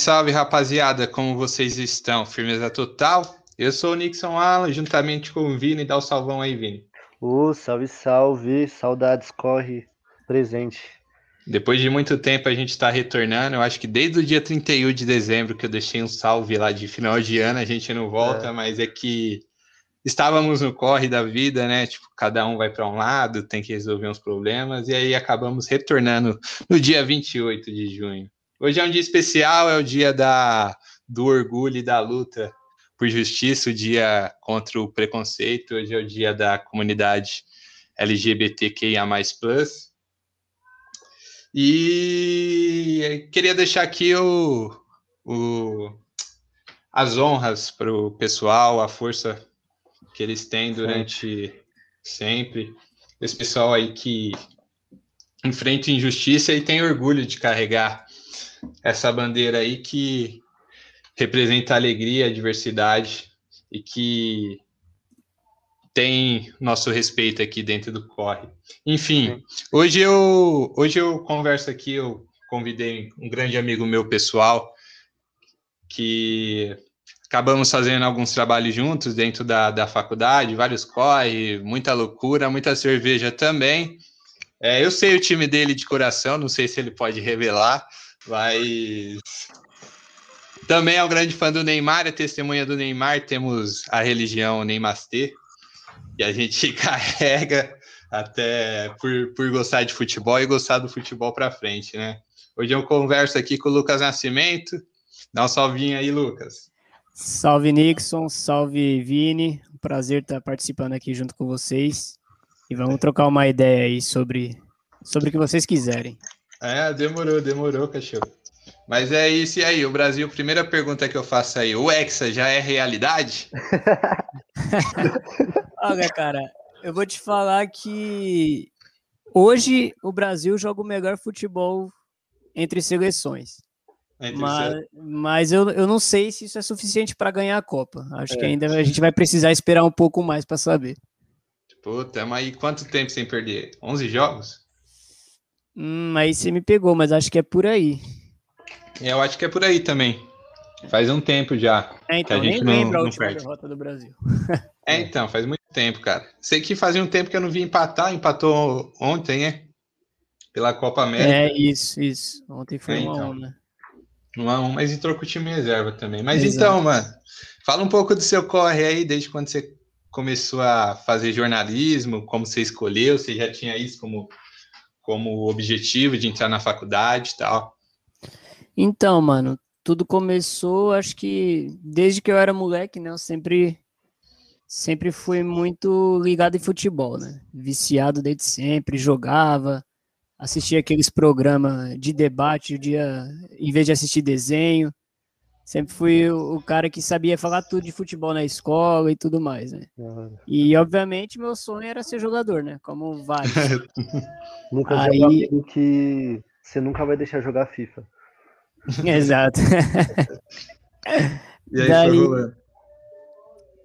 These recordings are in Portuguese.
salve, rapaziada, como vocês estão? Firmeza total? Eu sou o Nixon Alan, juntamente com o Vini. Dá o salvão aí, Vini. Ô, salve, salve, saudades, corre presente. Depois de muito tempo a gente está retornando. Eu acho que desde o dia 31 de dezembro que eu deixei um salve lá de final de ano, a gente não volta, é. mas é que estávamos no corre da vida, né? Tipo, cada um vai para um lado, tem que resolver uns problemas, e aí acabamos retornando no dia 28 de junho. Hoje é um dia especial, é o dia da, do orgulho e da luta por justiça, o dia contra o preconceito. Hoje é o dia da comunidade LGBTQIA+. E queria deixar aqui o, o as honras para o pessoal, a força que eles têm durante sempre. Esse pessoal aí que enfrenta injustiça e tem orgulho de carregar essa bandeira aí que representa a alegria, a diversidade e que tem nosso respeito aqui dentro do corre. Enfim, hoje eu hoje eu converso aqui, eu convidei um grande amigo meu pessoal que acabamos fazendo alguns trabalhos juntos dentro da, da faculdade, vários corre, muita loucura, muita cerveja também. É, eu sei o time dele de coração, não sei se ele pode revelar, mas também é um grande fã do Neymar, é testemunha do Neymar. Temos a religião Neymastê, que a gente carrega até por, por gostar de futebol e gostar do futebol para frente, né? Hoje eu converso aqui com o Lucas Nascimento. Dá um salvinho aí, Lucas. Salve, Nixon. Salve, Vini. Prazer estar participando aqui junto com vocês. E vamos trocar uma ideia aí sobre, sobre o que vocês quiserem. É, demorou, demorou, cachorro. Mas é isso e aí, o Brasil, primeira pergunta que eu faço aí, o Hexa já é realidade? Olha, cara, eu vou te falar que hoje o Brasil joga o melhor futebol entre seleções. Mas, mas eu, eu não sei se isso é suficiente para ganhar a Copa. Acho é. que ainda a gente vai precisar esperar um pouco mais para saber. Puta, mas aí quanto tempo sem perder? 11 jogos? Hum, aí você me pegou, mas acho que é por aí. Eu acho que é por aí também. Faz um tempo já. É, então, que a gente nem lembra não, a última perde. derrota do Brasil. É, então, faz muito tempo, cara. Sei que fazia um tempo que eu não vi empatar, empatou ontem, né? Pela Copa América. É, isso, isso. Ontem foi é, um então. a um, né? Um a um, mas entrou com o time reserva também. Mas Exato. então, mano, fala um pouco do seu corre aí, desde quando você começou a fazer jornalismo, como você escolheu, você já tinha isso como como objetivo de entrar na faculdade e tal? Então, mano, tudo começou, acho que desde que eu era moleque, né? Eu sempre, sempre fui muito ligado em futebol, né? Viciado desde sempre, jogava, assistia aqueles programas de debate, o dia, em vez de assistir desenho. Sempre fui o, cara que sabia falar tudo de futebol na escola e tudo mais, né? Uhum. E, obviamente, meu sonho era ser jogador, né? Como vários. nunca Aí... que você nunca vai deixar jogar FIFA. Exato. e aí, daí,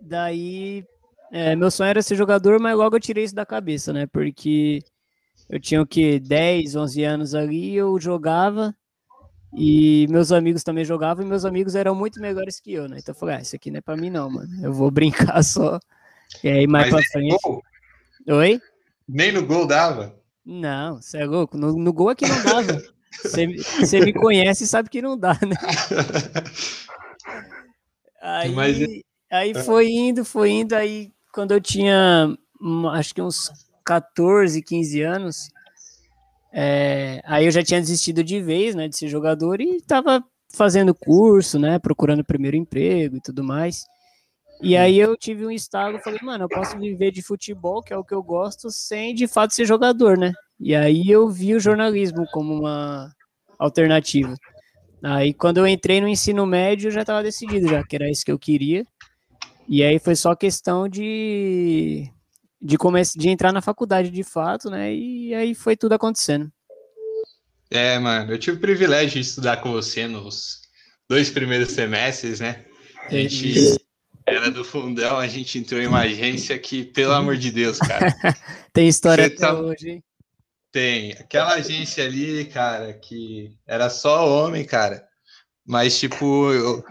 daí é, meu sonho era ser jogador, mas logo eu tirei isso da cabeça, né? Porque eu tinha o que 10, 11 anos ali, eu jogava e meus amigos também jogavam e meus amigos eram muito melhores que eu, né? Então eu falei, ah, isso aqui não é pra mim não, mano. Eu vou brincar só. E aí mais Mas pra frente. Gol? Oi? Nem no gol dava? Não, você é louco. No, no gol aqui não dava. Você me conhece e sabe que não dá, né? Aí, Mas... aí foi indo, foi indo. Aí quando eu tinha hum, acho que uns 14, 15 anos, é, aí eu já tinha desistido de vez, né, de ser jogador e estava fazendo curso, né, procurando primeiro emprego e tudo mais. E aí eu tive um estalo, falei, mano, eu posso viver de futebol, que é o que eu gosto, sem de fato ser jogador, né? E aí eu vi o jornalismo como uma alternativa. Aí quando eu entrei no ensino médio, já estava decidido já que era isso que eu queria. E aí foi só questão de de, começar, de entrar na faculdade de fato, né? E aí foi tudo acontecendo. É, mano, eu tive o privilégio de estudar com você nos dois primeiros semestres, né? A gente era do fundão, a gente entrou em uma agência que, pelo amor de Deus, cara. Tem história até tá... hoje, hein? Tem. Aquela agência ali, cara, que era só homem, cara. mas, tipo, eu,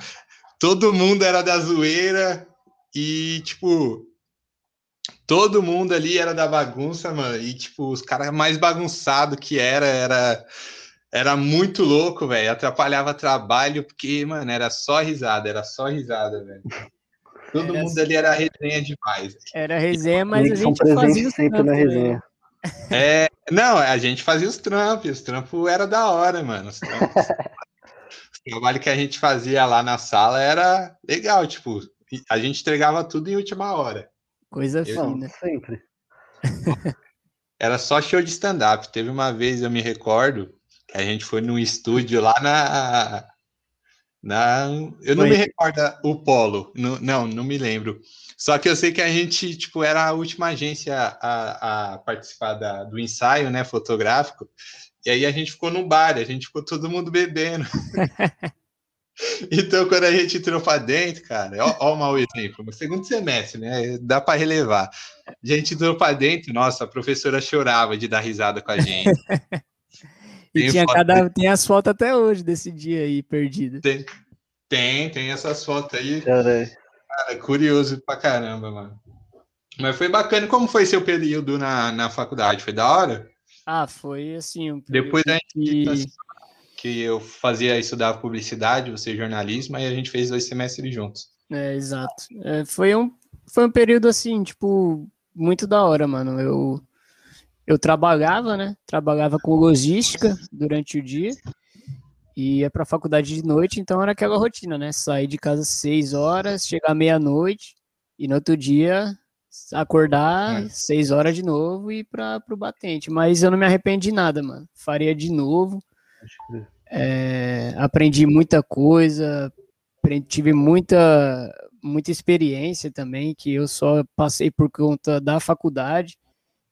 todo mundo era da zoeira e, tipo, todo mundo ali era da bagunça, mano. E, tipo, os caras mais bagunçado que era, era, era muito louco, velho. Atrapalhava trabalho, porque, mano, era só risada, era só risada, velho. Todo era mundo assim. ali era resenha demais. Era resenha, mas a gente fazia sempre na resenha. É, não, a gente fazia os trampos, os trampos era da hora, mano. Os trampos, o trabalho que a gente fazia lá na sala era legal, tipo, a gente entregava tudo em última hora. Coisa eu, fina. sempre. Era só show de stand-up. Teve uma vez, eu me recordo, que a gente foi num estúdio lá na. na eu não foi. me recordo o Polo. No, não, não me lembro. Só que eu sei que a gente, tipo, era a última agência a, a participar da, do ensaio, né, fotográfico. E aí a gente ficou no bar, a gente ficou todo mundo bebendo. então, quando a gente entrou para dentro, cara, ó, ó o mau exemplo, no segundo semestre, né? Dá para relevar. A gente entrou para dentro, nossa, a professora chorava de dar risada com a gente. e tinha, cada, tem as fotos até hoje desse dia aí perdido. Tem, tem, tem essas fotos aí. Cara, curioso pra caramba, mano. Mas foi bacana. Como foi seu período na, na faculdade? Foi da hora? Ah, foi assim. Um Depois da que... que eu fazia estudar publicidade, você jornalismo, aí a gente fez dois semestres juntos. É, exato. É, foi, um, foi um período assim, tipo, muito da hora, mano. Eu, eu trabalhava, né? Trabalhava com logística durante o dia e ia pra faculdade de noite, então era aquela rotina, né? Sair de casa às seis horas, chegar meia-noite e no outro dia acordar é. seis horas de novo e ir para o batente. Mas eu não me arrependo de nada, mano. Faria de novo. É, aprendi muita coisa, tive muita, muita experiência também, que eu só passei por conta da faculdade.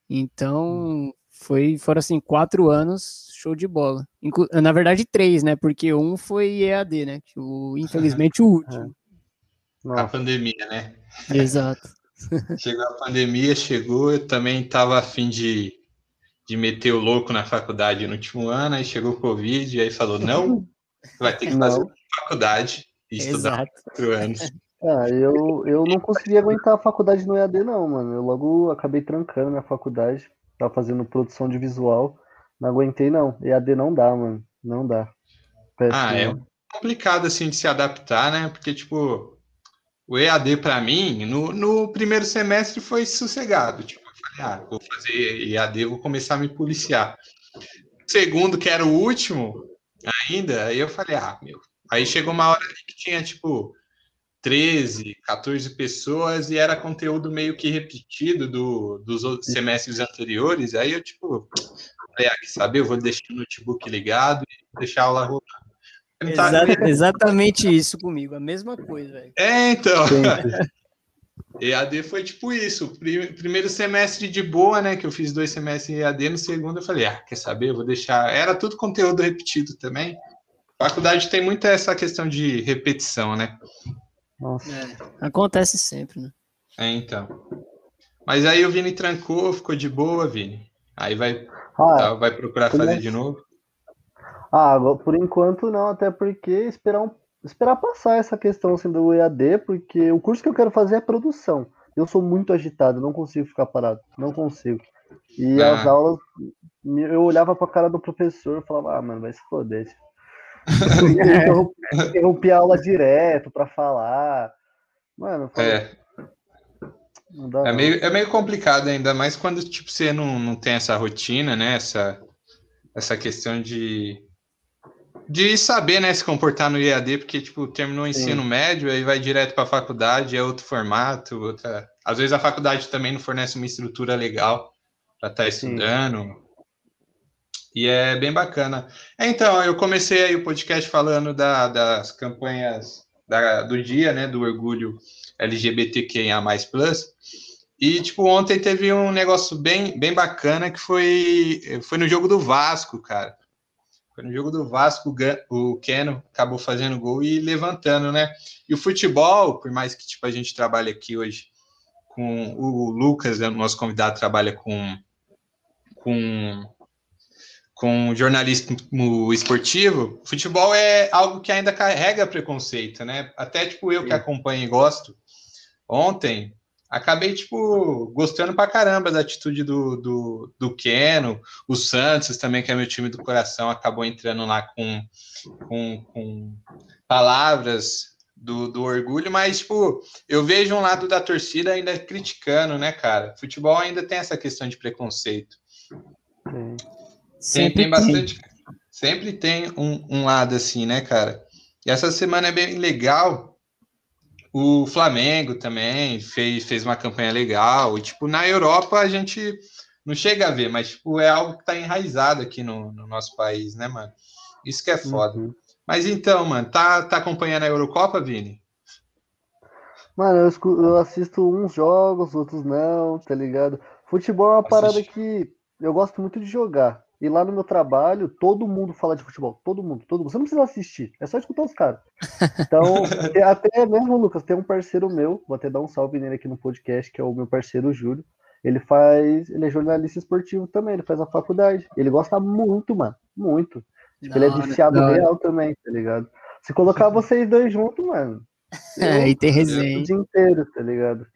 Então, foi, foram assim, quatro anos, show de bola. Inclu Na verdade, três, né? Porque um foi EAD, né? O, infelizmente, o último. A pandemia, né? Exato. Chegou a pandemia, chegou, eu também estava afim de, de meter o louco na faculdade no último ano, aí chegou o Covid, e aí falou, não, vai ter que fazer não. faculdade e estudar quatro anos. Ah, eu, eu não consegui aguentar a faculdade no EAD, não, mano. Eu logo acabei trancando na faculdade, tava fazendo produção de visual, não aguentei, não. EAD não dá, mano, não dá. Péssimo. Ah, é complicado, assim, de se adaptar, né? Porque, tipo, o EAD para mim, no, no, primeiro semestre foi sossegado. Tipo, ah, vou fazer EAD, vou começar a me policiar. Segundo, que era o último ainda, aí eu falei, ah, meu. Aí chegou uma hora que tinha, tipo, 13, 14 pessoas e era conteúdo meio que repetido do, dos semestres anteriores. Aí eu, tipo, falei, ah, que saber, eu vou deixar o notebook ligado e deixar a aula rodar. Exa exatamente isso comigo, a mesma coisa, velho. É, então. EAD foi tipo isso. Primeiro semestre de boa, né? Que eu fiz dois semestres em EAD. No segundo, eu falei, ah, quer saber? Eu vou deixar. Era tudo conteúdo repetido também. Faculdade tem muito essa questão de repetição, né? Nossa. É, acontece sempre, né? É, então. Mas aí o Vini trancou, ficou de boa, Vini. Aí vai, ah, tá, vai procurar fazer de novo. Ah, por enquanto não, até porque esperar, um, esperar passar essa questão assim, do EAD, porque o curso que eu quero fazer é produção. Eu sou muito agitado, não consigo ficar parado, não consigo. E ah. as aulas, eu olhava pra cara do professor e falava, ah, mano, vai se foder. eu interrompi a aula direto pra falar. Mano, é. é, meio, é meio complicado ainda, mais quando tipo, você não, não tem essa rotina, né? Essa, essa questão de de saber, né, se comportar no IAD, porque, tipo, terminou o ensino Sim. médio, aí vai direto para a faculdade, é outro formato, outra... Às vezes a faculdade também não fornece uma estrutura legal para estar tá estudando. Sim. E é bem bacana. É, então, eu comecei aí o podcast falando da, das campanhas da, do dia, né, do orgulho LGBTQIA++, e, tipo, ontem teve um negócio bem, bem bacana que foi, foi no jogo do Vasco, cara. Foi no jogo do Vasco, o Keno acabou fazendo gol e levantando, né? E o futebol, por mais que tipo, a gente trabalhe aqui hoje com o Lucas, né, nosso convidado, trabalha com, com, com jornalismo esportivo, futebol é algo que ainda carrega preconceito, né? Até tipo eu que acompanho e gosto. Ontem acabei tipo gostando pra caramba da atitude do, do, do Keno, o Santos também, que é meu time do coração, acabou entrando lá com, com, com palavras do, do orgulho, mas tipo, eu vejo um lado da torcida ainda criticando, né, cara? Futebol ainda tem essa questão de preconceito. Sim. Tem, tem bastante. Tem. Sempre tem um, um lado assim, né, cara? E essa semana é bem legal. O Flamengo também fez, fez uma campanha legal. E, tipo, na Europa a gente não chega a ver, mas, tipo, é algo que tá enraizado aqui no, no nosso país, né, mano? Isso que é foda. Uhum. Mas então, mano, tá, tá acompanhando a Eurocopa, Vini? Mano, eu, eu assisto uns jogos, outros não, tá ligado? Futebol é uma Assiste. parada que eu gosto muito de jogar. E lá no meu trabalho, todo mundo fala de futebol. Todo mundo, todo mundo. Você não precisa assistir, é só escutar os caras. Então, até mesmo, Lucas, tem um parceiro meu, vou até dar um salve nele aqui no podcast, que é o meu parceiro Júlio. Ele faz. Ele é jornalista esportivo também, ele faz a faculdade. Ele gosta muito, mano. Muito. Tipo, ele é viciado real também, tá ligado? Se colocar vocês dois juntos, mano, é, e tem resenha. O dia inteiro, tá ligado?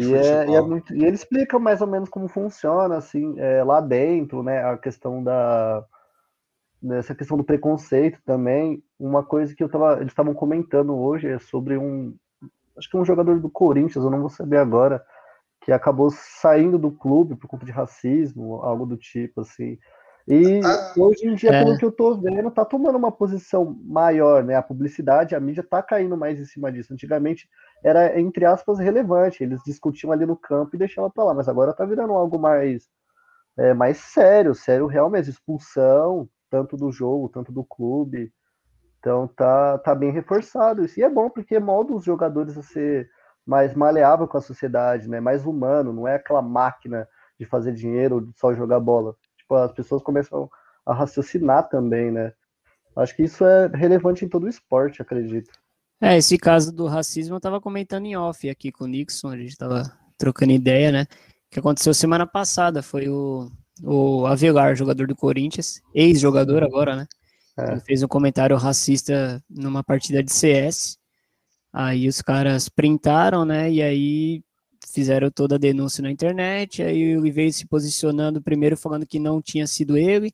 E, é, e, é muito, e, ele explica mais ou menos como funciona, assim, é, lá dentro, né? A questão da. Nessa questão do preconceito também. Uma coisa que eu tava, eles estavam comentando hoje é sobre um. Acho que um jogador do Corinthians, eu não vou saber agora, que acabou saindo do clube por conta de racismo, algo do tipo, assim. E ah, hoje em dia, é. pelo que eu tô vendo, tá tomando uma posição maior, né? A publicidade, a mídia tá caindo mais em cima disso. Antigamente era, entre aspas, relevante. Eles discutiam ali no campo e deixavam pra lá, mas agora tá virando algo mais, é, mais sério, sério realmente, expulsão, tanto do jogo, tanto do clube. Então tá, tá bem reforçado isso. E é bom porque molda os jogadores a ser mais maleável com a sociedade, né? Mais humano, não é aquela máquina de fazer dinheiro ou de só jogar bola tipo, as pessoas começam a raciocinar também, né? Acho que isso é relevante em todo o esporte, acredito. É, esse caso do racismo eu tava comentando em off aqui com o Nixon, a gente tava trocando ideia, né? Que aconteceu semana passada, foi o, o Avelar, jogador do Corinthians, ex-jogador agora, né? É. Ele fez um comentário racista numa partida de CS. Aí os caras printaram, né? E aí fizeram toda a denúncia na internet, aí ele veio se posicionando primeiro falando que não tinha sido ele,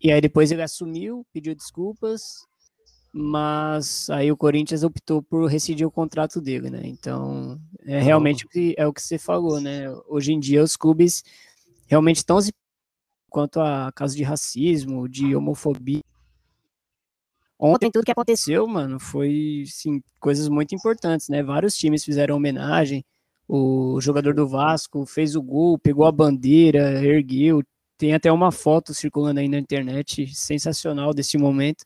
e aí depois ele assumiu, pediu desculpas, mas aí o Corinthians optou por rescindir o contrato dele, né? Então, é realmente o que, é o que você falou, né? Hoje em dia os clubes realmente estão quanto a casos de racismo, de homofobia. Ontem tudo que aconteceu, mano, foi sim, coisas muito importantes, né? Vários times fizeram homenagem, o jogador do Vasco fez o gol, pegou a bandeira, ergueu. Tem até uma foto circulando aí na internet sensacional desse momento.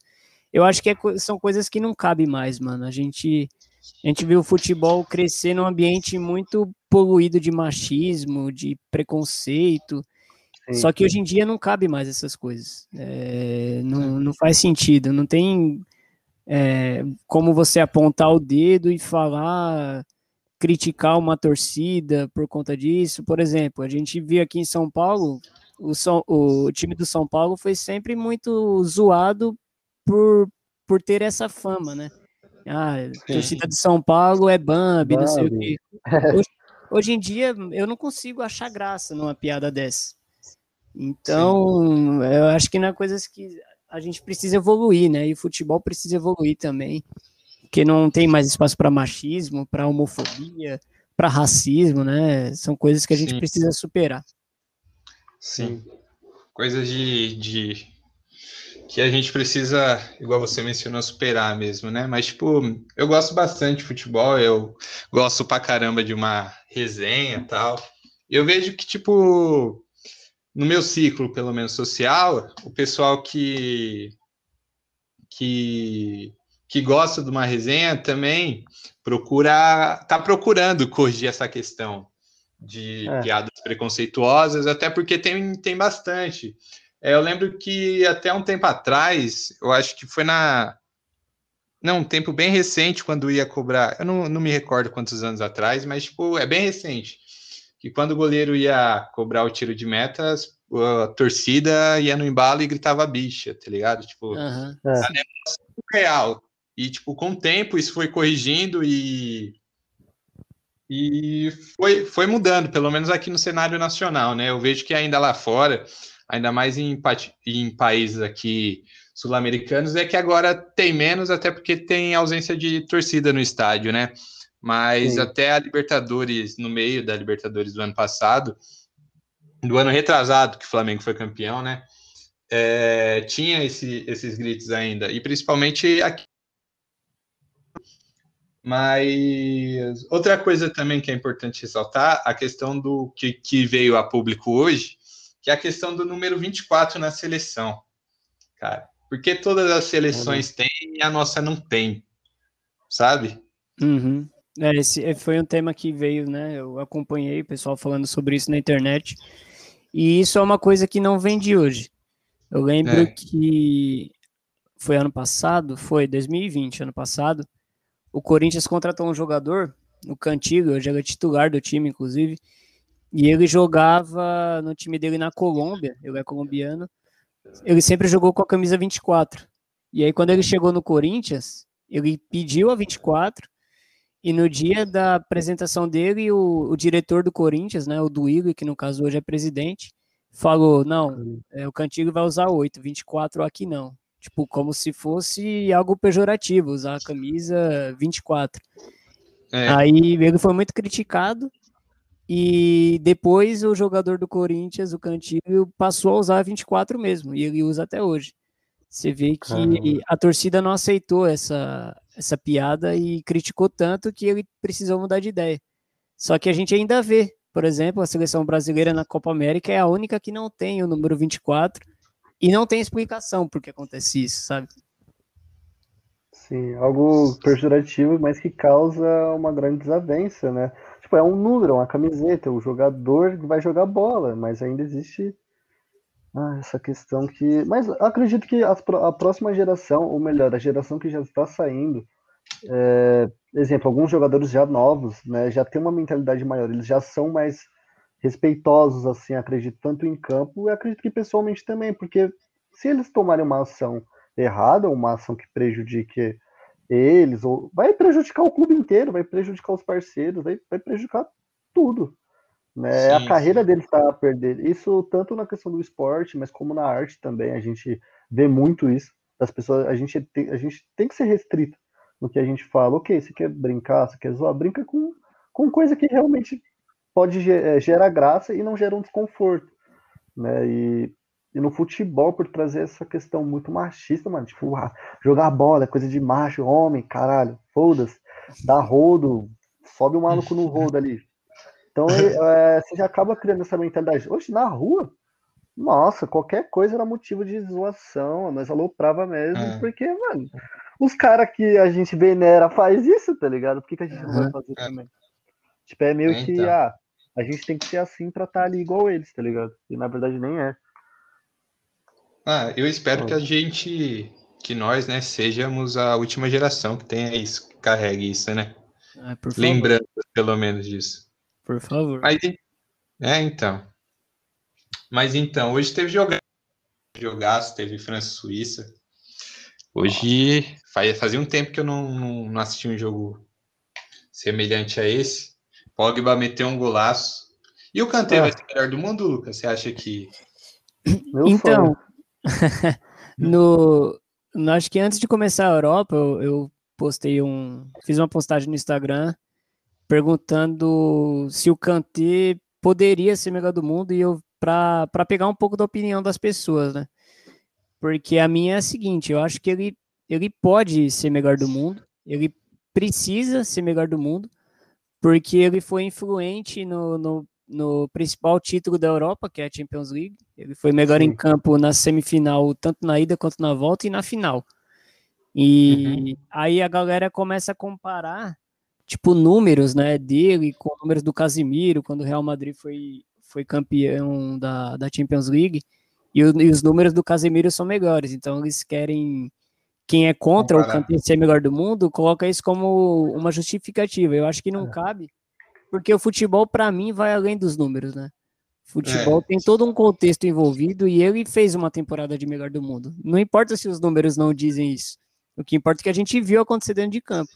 Eu acho que é, são coisas que não cabem mais, mano. A gente, a gente viu o futebol crescer num ambiente muito poluído de machismo, de preconceito. Sim. Só que hoje em dia não cabe mais essas coisas. É, não, não faz sentido. Não tem é, como você apontar o dedo e falar criticar uma torcida por conta disso. Por exemplo, a gente viu aqui em São Paulo, o, São, o time do São Paulo foi sempre muito zoado por, por ter essa fama, né? Ah, torcida de São Paulo é Bambi, Bambi. não sei o quê. Hoje, hoje, em dia, eu não consigo achar graça numa piada dessa. Então, Sim. eu acho que não é coisas que a gente precisa evoluir, né? E o futebol precisa evoluir também que não tem mais espaço para machismo, para homofobia, para racismo, né? São coisas que a gente Sim. precisa superar. Sim. Coisas de, de que a gente precisa, igual você mencionou, superar mesmo, né? Mas, tipo, eu gosto bastante de futebol, eu gosto pra caramba de uma resenha e tal. E eu vejo que, tipo, no meu ciclo, pelo menos social, o pessoal que que que gosta de uma resenha também procura tá procurando corrigir essa questão de é. piadas preconceituosas, até porque tem, tem bastante. É, eu lembro que até um tempo atrás, eu acho que foi na. Não, um tempo bem recente, quando ia cobrar. Eu não, não me recordo quantos anos atrás, mas tipo, é bem recente. Que quando o goleiro ia cobrar o tiro de meta, as a torcida ia no embalo e gritava bicha, tá ligado? Tipo, Aham. É. a negócio real. E, tipo, com o tempo isso foi corrigindo e. E foi, foi mudando, pelo menos aqui no cenário nacional, né? Eu vejo que ainda lá fora, ainda mais em, em países aqui sul-americanos, é que agora tem menos, até porque tem ausência de torcida no estádio, né? Mas Sim. até a Libertadores, no meio da Libertadores do ano passado, do ano retrasado, que o Flamengo foi campeão, né? É, tinha esse- esses gritos ainda, e principalmente aqui. Mas outra coisa também que é importante ressaltar, a questão do que, que veio a público hoje, que é a questão do número 24 na seleção. Cara, porque todas as seleções têm e a nossa não tem, sabe? Uhum. É, esse é, foi um tema que veio, né? Eu acompanhei o pessoal falando sobre isso na internet. E isso é uma coisa que não vem de hoje. Eu lembro É. que foi ano passado, foi 2020, ano passado, o Corinthians contratou um jogador, o Cantigo, hoje ele é titular do time, inclusive, e ele jogava no time dele na Colômbia, ele é colombiano, ele sempre jogou com a camisa 24. E aí, quando ele chegou no Corinthians, ele pediu a 24, e no dia da apresentação dele, o, o diretor do Corinthians, né, o Duílio, que no caso hoje é presidente, falou: não, é, o Cantigo vai usar 8, 24 aqui não. Tipo, como se fosse algo pejorativo, usar a camisa 24. É. Aí ele foi muito criticado. E depois o jogador do Corinthians, o Cantilho, passou a usar 24 mesmo, e ele usa até hoje. Você vê que Caramba. a torcida não aceitou essa, essa piada e criticou tanto que ele precisou mudar de ideia. Só que a gente ainda vê, por exemplo, a seleção brasileira na Copa América é a única que não tem o número 24 e não tem explicação por que acontece isso, sabe? Sim, algo pejorativo, mas que causa uma grande desavença, né? Tipo, é um número, uma camiseta, o jogador vai jogar bola, mas ainda existe ah, essa questão que. Mas acredito que pro- a próxima geração, ou melhor, a geração que já está saindo, é, exemplo, alguns jogadores já novos, né, já tem uma mentalidade maior, eles já são mais respeitosos, assim, acredito, tanto em campo e acredito que pessoalmente também, porque se eles tomarem uma ação errada, uma ação que prejudique eles, ou vai prejudicar o clube inteiro, vai prejudicar os parceiros, vai, vai prejudicar tudo. Né? a Sim, carreira sim. deles está a perder. Isso tanto na questão do esporte, mas como na arte também. A gente vê muito isso. Das pessoas, a gente tem, a gente tem que ser restrito no que a gente fala. Ok, você quer brincar, você quer zoar, brinca com, com coisa que realmente pode eh, gerar graça e não gera um desconforto. Né? E, e no futebol, por trazer essa questão muito machista, mano, tipo, ah, jogar bola é coisa de macho, homem, caralho, foda-se, dá rodo, sobe o maluco no rodo ali. Então é, você já acaba criando essa mentalidade. Hoje, na rua, nossa, qualquer coisa era motivo de zoação, nós aloprava mesmo, É. porque, mano, os caras que a gente venera faz isso, tá ligado? Por que, que a gente não vai fazer também? Tipo, é meio É, que, então. ah, a gente tem que ser assim pra estar ali igual eles, tá ligado? E na verdade nem é. Ah, eu espero que a gente, que nós, né, sejamos a última geração que tenha isso, que carregue isso, né? Ah, por favor. Lembrando, pelo menos, disso. Por favor. Mas, é, então. Mas então, hoje teve jogaço, jogaço teve França e Suíça. Hoje, faz- fazia um tempo que eu não, não, não assisti um jogo semelhante a esse. Pogba meteu um golaço. E o Kanté Ah. vai ser o melhor do mundo, Lucas? Você acha que... Meu Então, no, no- acho que antes de começar a Europa, eu, eu postei um, fiz uma postagem no Instagram perguntando se o Kanté poderia ser melhor do mundo e eu para para pegar um pouco da opinião das pessoas, né? Porque a minha é a seguinte, eu acho que ele ele pode ser melhor do mundo, ele precisa ser melhor do mundo, porque ele foi influente no, no, no principal título da Europa, que é a Champions League. Ele foi melhor em Sim. campo na semifinal, tanto na ida quanto na volta e na final. E aí a galera começa a comparar, tipo, números, né, dele com números do Casimiro, quando o Real Madrid foi, foi campeão da, da Champions League, e, o- e os números do Casemiro são melhores. Então eles querem. Quem é contra o Kanté ser melhor do mundo, coloca isso como uma justificativa. Eu acho que não É. cabe, porque o futebol, para mim, vai além dos números, né? Futebol é. tem todo um contexto envolvido e ele fez uma temporada de melhor do mundo. Não importa se os números não dizem isso. O que importa é que a gente viu acontecer dentro de campo.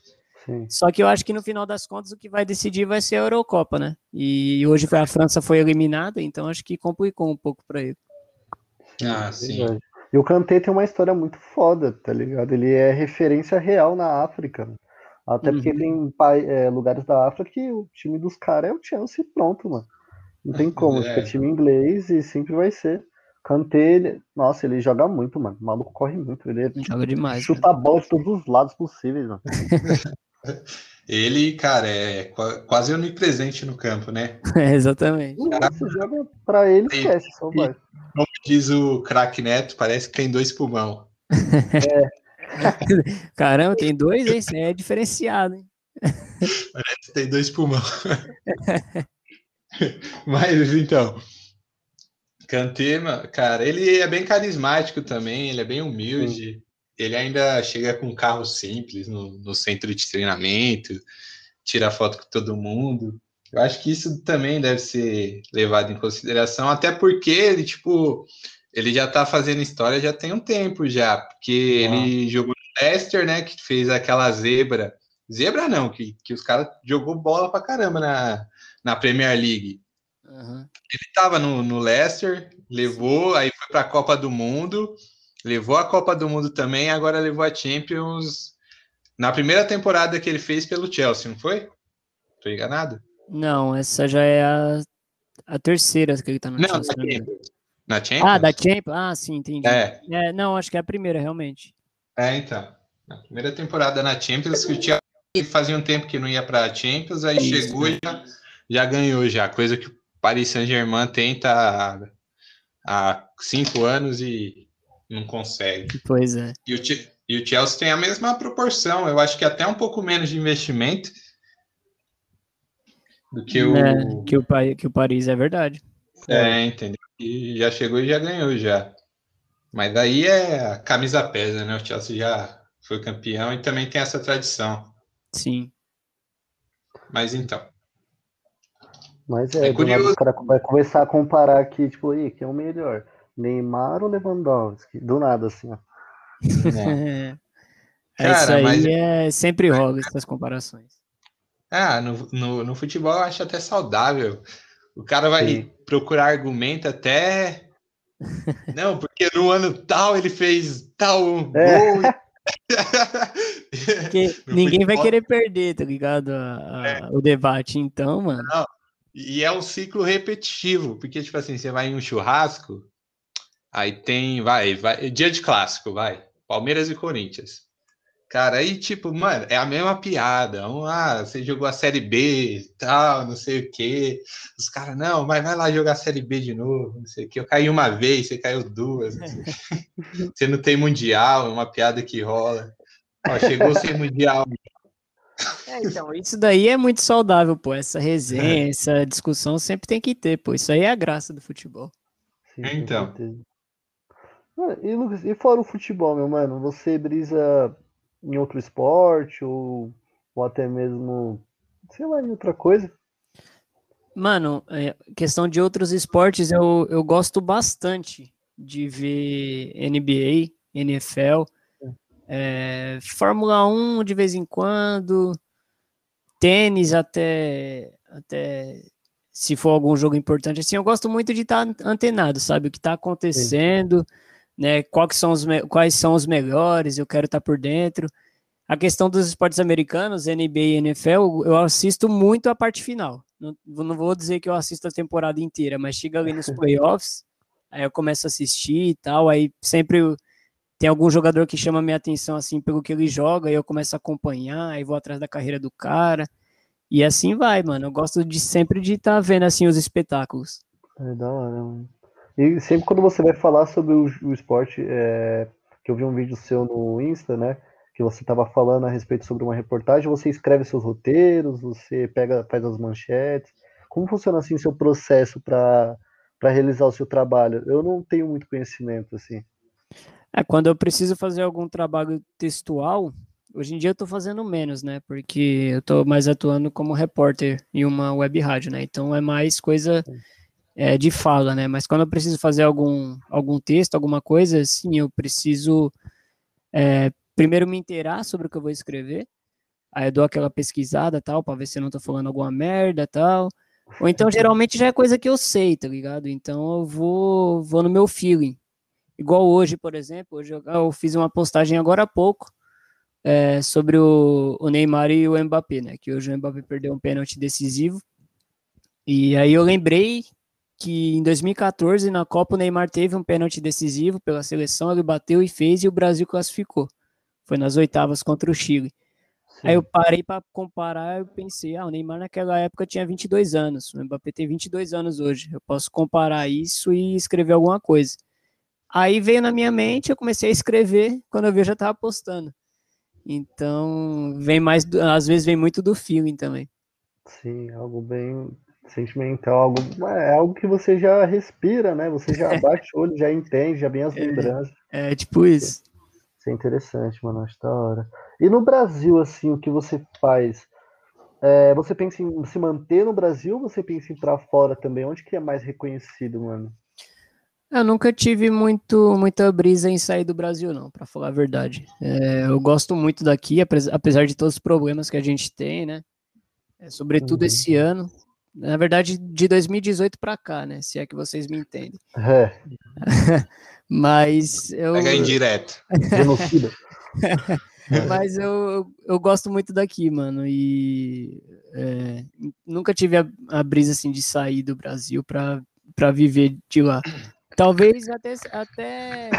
Sim. Só que eu acho que no final das contas o que vai decidir vai ser a Eurocopa, né? E hoje a França foi eliminada, então acho que complicou um pouco para ele. Ah, é sim. E o Kanté tem uma história muito foda, tá ligado? Ele é referência real na África. Até uhum. porque tem é, lugares da África que o time dos caras é o Chelsea pronto, mano. Não tem como, é. fica time inglês e sempre vai ser. Kanté, ele, nossa, ele joga muito, mano. O maluco corre muito. Ele joga demais. Chuta a bola de todos os lados possíveis, mano. Ele, cara, é quase onipresente no campo, né? É, exatamente. Cara, você joga pra ele, esquece, só vai. Como diz o craque Neto, parece que tem dois pulmão. É. Caramba, tem dois, hein? Isso é diferenciado, hein? Parece que tem dois pulmão. Mas então, Cantema, cara, ele é bem carismático também, ele é bem humilde. Sim. Ele ainda chega com um carro simples no, no centro de treinamento, tira foto com todo mundo. Eu acho que isso também deve ser levado em consideração, até porque ele, tipo, ele já tá fazendo história já tem um tempo já, porque ah. ele jogou no Leicester, né, que fez aquela zebra. Zebra não, que, que os caras jogou bola pra caramba na, na Premier League. Uhum. Ele tava no, no Leicester, levou, aí foi pra Copa do Mundo, levou a Copa do Mundo também, agora levou a Champions na primeira temporada que ele fez pelo Chelsea, não foi? Tô enganado? Não, essa já é a, a terceira que ele tá no não, Chelsea. Na Champions. na Champions? Ah, da Champions? Ah, sim, entendi. É. é. Não, acho que é a primeira, realmente. É, então. Na primeira temporada na Champions, que o Chelsea fazia um tempo que não ia pra Champions, aí Isso, chegou e já, já ganhou já, coisa que o Paris Saint-Germain tenta há cinco anos e não consegue. Pois é. E o, e o Chelsea tem a mesma proporção, eu acho que até um pouco menos de investimento do que o. É, que, o que o Paris é verdade. É, entendeu? E já chegou e já ganhou já. Mas daí é a camisa pesa, né? O Chelsea já foi campeão e também tem essa tradição. Sim. Mas então. Mas é, é curioso. o cara vai começar a comparar aqui, tipo, aí, quem é o melhor? Neymar ou Lewandowski? Do nada, assim, ó. É. Cara, Isso aí mas... é sempre rola essas comparações. Ah, no, no, no, futebol eu acho até saudável. O cara vai Sim. procurar argumento até. Não, porque no ano tal ele fez tal é. gol. Porque ninguém futebol... vai querer perder, tá ligado? A, a, é. O debate, então, mano. Não, e é um ciclo repetitivo, porque, tipo assim, você vai em um churrasco, aí tem, vai, vai, dia de clássico, vai, Palmeiras e Corinthians. Cara, aí, tipo, mano, é a mesma piada. Um, ah, você jogou a Série B tal, não sei o quê. Os caras, não, mas vai lá jogar a Série B de novo, não sei o quê. Eu caí uma vez, você caiu duas. Não você não tem Mundial, é uma piada que rola. Ó, chegou sem Mundial, é, então, isso daí é muito saudável, pô. Essa resenha, é. essa discussão sempre tem que ter, pô. Isso aí é a graça do futebol. Sim, então. E, Lucas, e fora o futebol, meu mano, você brisa em outro esporte ou, ou até mesmo, sei lá, em outra coisa? Mano, é, questão de outros esportes, eu, eu gosto bastante de ver NBA, NFL. É, Fórmula 1 de vez em quando, tênis até, até se for algum jogo importante, assim, eu gosto muito de estar tá antenado, sabe, o que está acontecendo, Sim. Né, quais são, os, quais são os melhores, eu quero estar tá por dentro. A questão dos esportes americanos, NBA e NFL, eu assisto muito a parte final. Não, não vou dizer que eu assisto a temporada inteira, mas chega ali nos playoffs, aí eu começo a assistir e tal, aí sempre tem algum jogador que chama minha atenção assim pelo que ele joga, e eu começo a acompanhar, aí vou atrás da carreira do cara. E assim vai, mano. Eu gosto de sempre de estar tá vendo assim os espetáculos. É da hora, mano. E sempre quando você vai falar sobre o, o esporte, é, que eu vi um vídeo seu no Insta, né? Que você estava falando a respeito sobre uma reportagem, você escreve seus roteiros, você pega, faz as manchetes. Como funciona assim seu processo para realizar o seu trabalho? Eu não tenho muito conhecimento assim. É, quando eu preciso fazer algum trabalho textual, hoje em dia eu estou fazendo menos, né? Porque eu estou mais atuando como repórter em uma web rádio, né? Então é mais coisa é, de fala, né? Mas quando eu preciso fazer algum, algum texto, alguma coisa, sim, eu preciso é, primeiro me inteirar sobre o que eu vou escrever. Aí eu dou aquela pesquisada tal, para ver se eu não tô falando alguma merda tal. Ou então, geralmente, já é coisa que eu sei, tá ligado? Então eu vou, vou no meu feeling. Igual hoje, por exemplo, hoje eu, eu fiz uma postagem agora há pouco é, sobre o, o, Neymar e o Mbappé, né? Que hoje o Mbappé perdeu um pênalti decisivo. E aí eu lembrei que em 2014, na Copa, o Neymar teve um pênalti decisivo pela seleção, ele bateu e fez e o Brasil classificou. Foi nas oitavas contra o Chile. Sim. Aí eu parei para comparar e pensei, ah, o Neymar naquela época tinha 22 anos, o Mbappé tem 22 anos hoje. Eu posso comparar isso e escrever alguma coisa. Aí veio na minha mente, eu comecei a escrever, quando eu vi eu já estava postando. Então, vem mais, às vezes vem muito do feeling também. Sim, algo bem sentimental, algo, é algo que você já respira, né? Você já bate o olho, já entende, já vem as é, lembranças. É, é tipo isso. Isso é interessante, mano, acho da hora. E no Brasil, assim, o que você faz? É, você pensa em se manter no Brasil ou você pensa em ir pra fora também? Onde que é mais reconhecido, mano? Eu nunca tive muito, muita brisa em sair do Brasil, não, para falar a verdade. É, eu gosto muito daqui, apesar de todos os problemas que a gente tem, né? É, sobretudo uhum. esse ano. Na verdade, de 2018 para cá, né? Se é que vocês me entendem. É. Mas eu. Pega indireto. Genocida. Mas eu, eu gosto muito daqui, mano. E é, nunca tive a, a, brisa assim de sair do Brasil para viver de lá. Talvez até, até,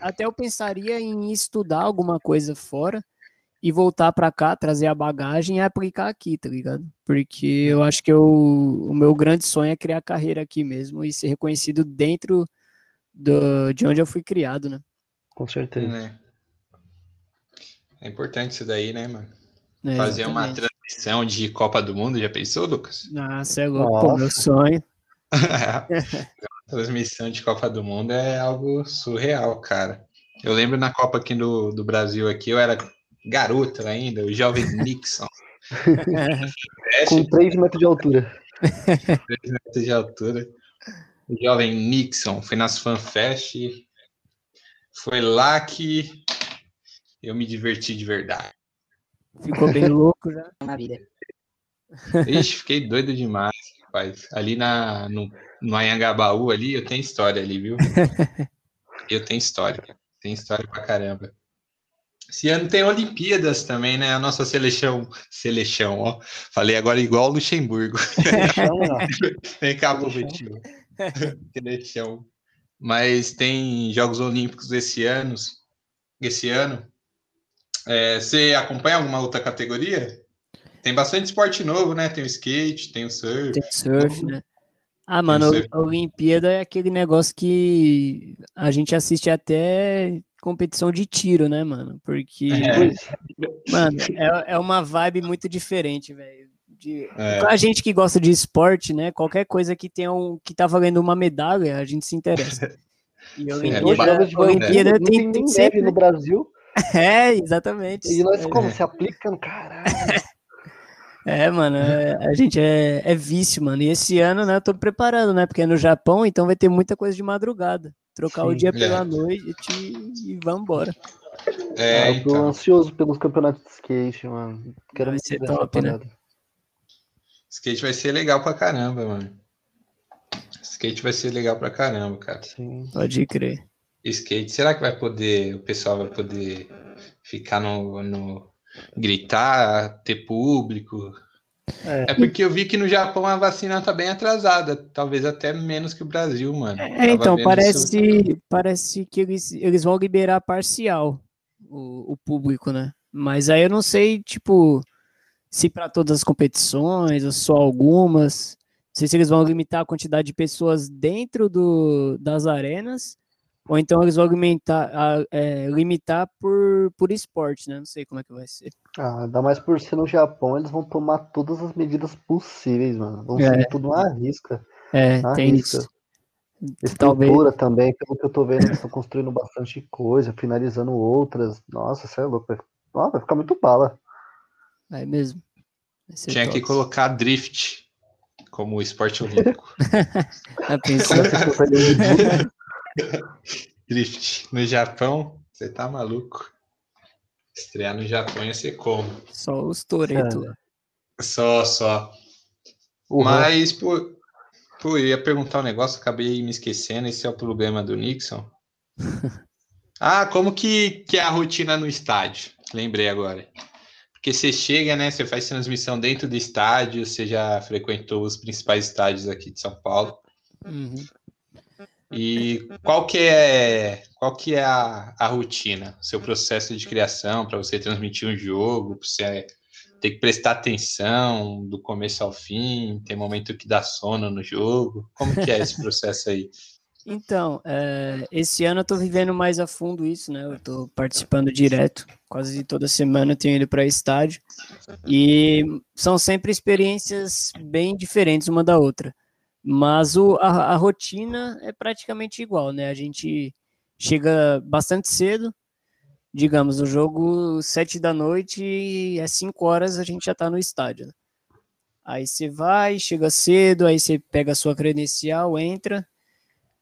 até eu pensaria em estudar alguma coisa fora e voltar para cá, trazer a bagagem e aplicar aqui, tá ligado? Porque eu acho que eu, o meu grande sonho é criar carreira aqui mesmo e ser reconhecido dentro do, de onde eu fui criado, né? Com certeza. É, é importante isso daí, né, mano? É, Fazer uma transmissão de Copa do Mundo, já pensou, Lucas? Nossa, é louco, Pô, meu sonho. transmissão de Copa do Mundo é algo surreal, cara. Eu lembro na Copa aqui do, do Brasil aqui, eu era garoto ainda, o jovem Nixon. Com 3 metros de altura. 3 metros de altura. O jovem Nixon foi nas FanFest. Foi lá que eu me diverti de verdade. Ficou bem louco já na vida. Ixi, fiquei doido demais, rapaz. Ali na, no, no Anhangabaú ali, eu tenho história ali, viu? eu tenho história. Tem história pra caramba. Esse ano tem Olimpíadas também, né? A nossa seleção. Seleção, ó. Falei agora igual o Luxemburgo. Vem cá, Povetio. seleção. Mas tem Jogos Olímpicos esse ano. Esse ano. É, você acompanha alguma outra categoria? Tem bastante esporte novo, né? Tem o skate, tem o surf. Tem surf, né? Ah, mano, a Olimpíada é aquele negócio que a gente assiste até competição de tiro, né, mano? Porque, é. mano, é, é uma vibe muito diferente, velho. De... É. A gente que gosta de esporte, né? Qualquer coisa que tenha um que tá valendo uma medalha, a gente se interessa. E a Olimpíada, é, Olimpíada é. tem, tem sempre no Brasil. É, exatamente. E nós como se aplicando, caralho. É, mano, é, a gente é, é vício, mano. E esse ano, né, eu tô preparando, né? Porque é no Japão, então vai ter muita coisa de madrugada. Trocar Sim, o dia pela é. noite e, e vambora. É, eu tô então. ansioso pelos campeonatos de skate, mano. Quero vai ser top, né? Skate vai ser legal pra caramba, mano. Skate vai ser legal pra caramba, cara. Sim. Pode crer. Skate, será que vai poder, o pessoal vai poder ficar no, no gritar, ter público? É. é. porque eu vi que no Japão a vacina tá bem atrasada, talvez até menos que o Brasil, mano. É, então, parece, isso... parece que eles, eles vão liberar parcial o, o público, né? Mas aí eu não sei, tipo, se para todas as competições ou só algumas. Não sei se eles vão limitar a quantidade de pessoas dentro do, das arenas ou então eles vão limitar, é, limitar por, por esporte, né? Não sei como é que vai ser. Ah, ainda mais por ser no Japão, eles vão tomar todas as medidas possíveis, mano. Vão é. ser tudo uma risca. É, tem risca. isso. Estrutura Talvez... também, pelo que eu tô vendo, eles estão construindo bastante coisa, finalizando outras. Nossa, isso é louco. Vai, vai ficar muito bala. É mesmo. Tinha top. que colocar drift como esporte olímpico. Drift. No Japão, você tá maluco. Estrear no Japão ia ser como? Só os Toreto. Só, só. Uhum. Mas, pô, pô, eu ia perguntar um negócio, acabei me esquecendo. Esse é o problema do Nixon. ah, como que, que é a rotina no estádio? Lembrei agora. Porque você chega, né? Você faz transmissão dentro do estádio, você já frequentou os principais estádios aqui de São Paulo. Uhum. E qual que é qual que é a, a rotina, seu processo de criação para você transmitir um jogo, para você ter que prestar atenção do começo ao fim, tem momento que dá sono no jogo, como que é esse processo aí? Então, é, esse ano eu estou vivendo mais a fundo isso, né? Eu estou participando direto, quase toda semana eu tenho ido para estádio e são sempre experiências bem diferentes uma da outra. Mas o, a, a, rotina é praticamente igual, né? A gente chega bastante cedo, digamos, o jogo sete da noite e às cinco horas a gente já está no estádio. Né? Aí você vai, chega cedo, aí você pega a sua credencial, entra,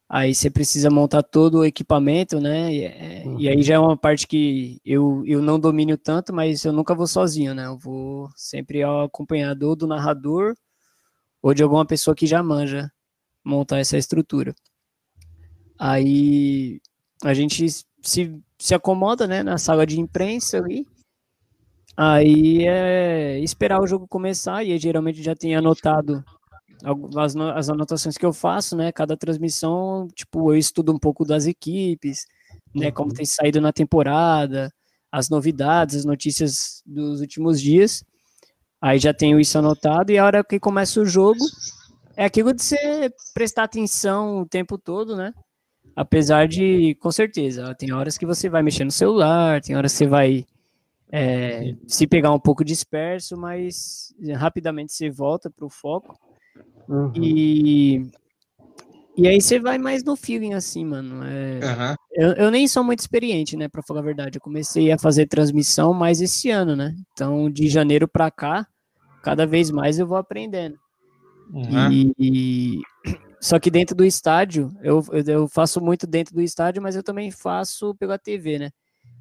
aí você precisa montar todo o equipamento, né? E, é, uhum. e aí já é uma parte que eu, eu não domino tanto, mas eu nunca vou sozinho, né? Eu vou sempre acompanhado do narrador ou de alguma pessoa que já manja montar essa estrutura. Aí a gente se, se acomoda né, na sala de imprensa ali. Aí é esperar o jogo começar, e geralmente já tem anotado as, as anotações que eu faço, né? Cada transmissão, tipo, eu estudo um pouco das equipes, né? Como uhum. tem saído na temporada, as novidades, as notícias dos últimos dias. Aí já tenho isso anotado e a hora que começa o jogo é aquilo de você prestar atenção o tempo todo, né? Apesar de, com certeza, tem horas que você vai mexer no celular, tem horas que você vai é, se pegar um pouco disperso, mas rapidamente você volta para o foco. Uhum. E, e aí você vai mais no feeling, assim, mano. É, uhum. eu, eu nem sou muito experiente, né, para falar a verdade. Eu comecei a fazer transmissão mais esse ano, né? Então, de janeiro para cá, cada vez mais eu vou aprendendo. Uhum. E, e, só que dentro do estádio, eu, eu faço muito dentro do estádio, mas eu também faço pela TV, né?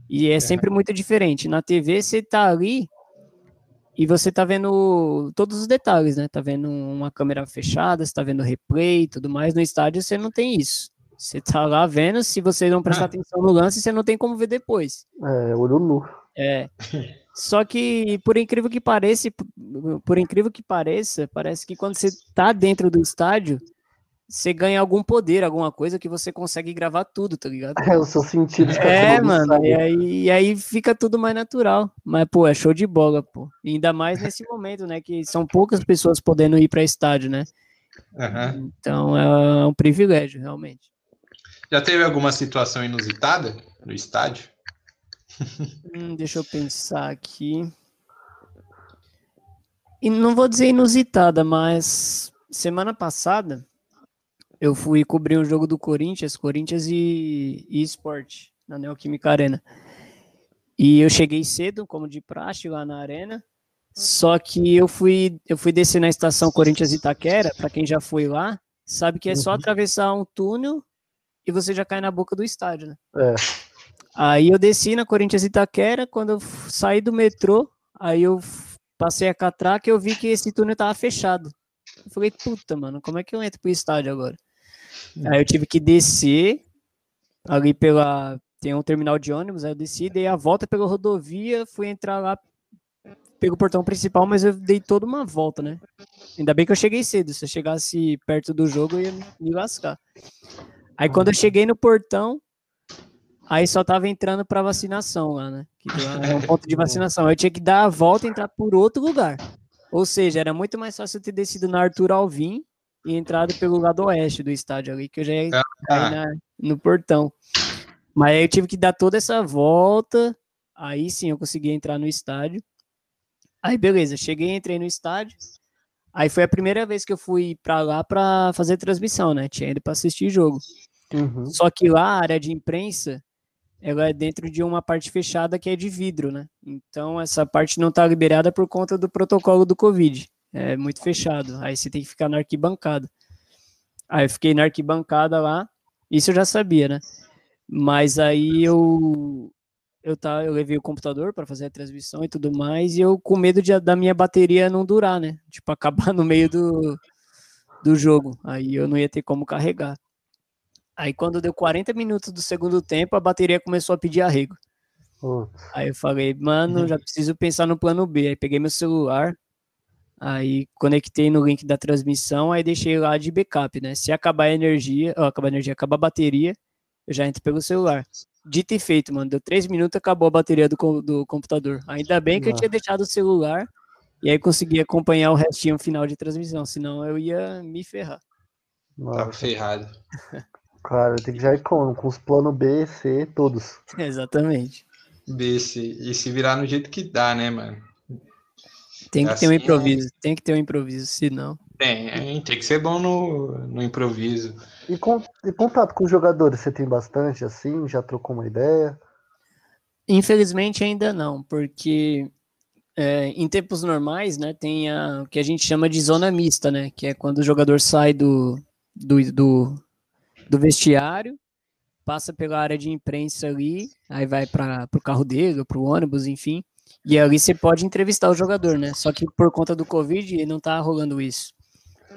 E é sempre muito diferente. Na TV você tá ali e você tá vendo todos os detalhes, né? Tá vendo uma câmera fechada, você tá vendo replay e tudo mais. No estádio você não tem isso. Você tá lá vendo, se você não prestar atenção no lance, você não tem como ver depois. É, olho nu. É. Só que, por incrível que pareça, por incrível que pareça, parece que quando você tá dentro do estádio, você ganha algum poder, alguma coisa que você consegue gravar tudo, tá ligado? É, o seu sentido. É, mano, e aí, e aí fica tudo mais natural. Mas, pô, é show de bola, pô. E ainda mais nesse momento, né, que são poucas pessoas podendo ir para estádio, né? Uhum. Então é um privilégio, realmente. Já teve alguma situação inusitada no estádio? hum, deixa eu pensar aqui. E não vou dizer inusitada, mas semana passada eu fui cobrir um jogo do Corinthians, Corinthians e, e Sport, na Neoquímica Arena. E eu cheguei cedo, como de praxe, lá na arena. Só que eu fui, eu fui descer na estação Corinthians Itaquera, para quem já foi lá, sabe que é só uhum. atravessar um túnel e você já cai na boca do estádio, né? É. Aí eu desci na Corinthians Itaquera, quando eu saí do metrô, aí eu passei a catraca e eu vi que esse túnel tava fechado. Eu falei, puta, mano, como é que eu entro pro estádio agora? Aí eu tive que descer ali pela. Tem um terminal de ônibus, aí eu desci, dei a volta pela rodovia, fui entrar lá pelo portão principal, mas eu dei toda uma volta, né? Ainda bem que eu cheguei cedo. Se eu chegasse perto do jogo, eu ia me lascar. Aí quando eu cheguei no portão, Aí só tava entrando para vacinação lá, né? Que é um ponto de vacinação. Eu tinha que dar a volta e entrar por outro lugar. Ou seja, era muito mais fácil ter descido na Arthur Alvim e entrado pelo lado oeste do estádio ali, que eu já ia ah. cair na, no portão. Mas aí eu tive que dar toda essa volta. Aí sim eu consegui entrar no estádio. Aí beleza, cheguei, entrei no estádio. Aí foi a primeira vez que eu fui para lá para fazer transmissão, né? Tinha ido para assistir jogo. Uhum. Só que lá a área de imprensa ela é dentro de uma parte fechada que é de vidro, né? Então essa parte não está liberada por conta do protocolo do Covid. É muito fechado. Aí você tem que ficar na arquibancada. Aí eu fiquei na arquibancada lá. Isso eu já sabia, né? Mas aí eu eu tá, eu levei o computador para fazer a transmissão e tudo mais, e eu com medo de, da minha bateria não durar, né? Tipo, acabar no meio do, do jogo. Aí eu não ia ter como carregar. Aí quando deu 40 minutos do segundo tempo, a bateria começou a pedir arrego. Aí eu falei, mano, já preciso pensar no plano B. Aí peguei meu celular, aí conectei no link da transmissão, aí deixei lá de backup, né? Se acabar a energia, ó, acabar a energia, acabar a bateria, eu já entro pelo celular. Dito e feito, mano. Deu três minutos, acabou a bateria do, do computador. Ainda bem que eu tinha deixado o celular e aí consegui acompanhar o restinho final de transmissão, senão eu ia me ferrar. Tava ferrado. Cara, tem que já ir com, com os planos B, C, todos. Exatamente. B, C. E se virar no jeito que dá, né, mano? Tem que assim, ter um assim, improviso, é... tem que ter um improviso, senão. Tem, tem que ser bom no, no improviso. E, com, e contato com os jogadores, você tem bastante assim? Já trocou uma ideia? Infelizmente ainda não, porque é, em tempos normais, né, tem a, o que a gente chama de zona mista, né, que é quando o jogador sai do, do, do, do vestiário, passa pela área de imprensa ali, aí vai para o carro dele, para o ônibus, enfim, e ali você pode entrevistar o jogador, né, só que por conta do Covid não tá rolando isso.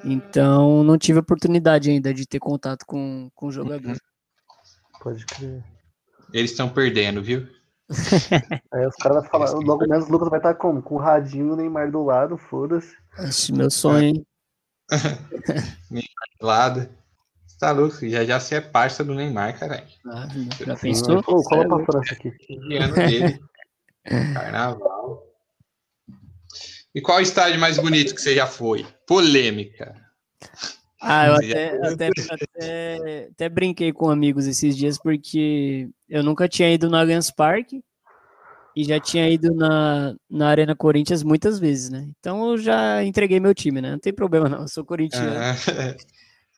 Então, não tive oportunidade ainda de ter contato com, com o jogador. Pode crer. Eles estão perdendo, viu? Aí os caras vão falar, logo menos o Lucas vai estar como? Com o radinho, o Neymar do lado, foda-se. Esse meu sonho, hein? Neymar do lado. Tá louco, já já você é parça do Neymar, caralho. Ah, já pensou? Pô, coloca pra França aqui. Ano dele. Carnaval. E qual estádio mais bonito que você já foi? Polêmica. Ah, eu até, até, até, até, brinquei com amigos esses dias, porque eu nunca tinha ido no Allianz Parque e já tinha ido na, na Arena Corinthians muitas vezes, né? Então eu já entreguei meu time, né? Não tem problema não, eu sou corintiano. Ah.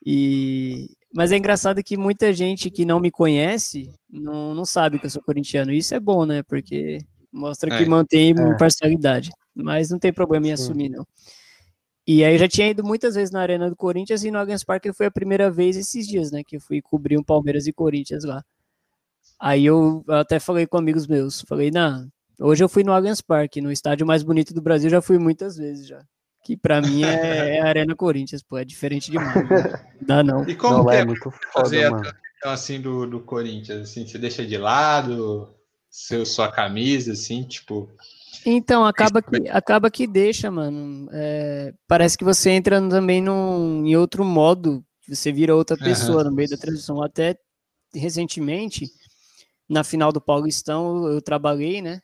E... Mas é engraçado que muita gente que não me conhece não, não sabe que eu sou corintiano. Isso é bom, né? Porque mostra que é. mantém é. imparcialidade mas não tem problema em Sim. assumir, não. E aí eu já tinha ido muitas vezes na Arena do Corinthians e no Allianz Parque foi a primeira vez esses dias, né, que eu fui cobrir um Palmeiras e Corinthians lá. Aí eu até falei com amigos meus, falei, não, hoje eu fui no Allianz Parque, no estádio mais bonito do Brasil, já fui muitas vezes já. Que para mim é, é, a Arena Corinthians, pô, é diferente demais. Né? Dá não. E como não, é, é muito fazer foda, a assim do, do Corinthians, assim, você deixa de lado seu sua camisa assim, tipo, então, acaba que, acaba que deixa, mano. É, parece que você entra também num, em outro modo, você vira outra pessoa uhum. no meio da transição. Até recentemente, na final do Paulistão, eu trabalhei, né?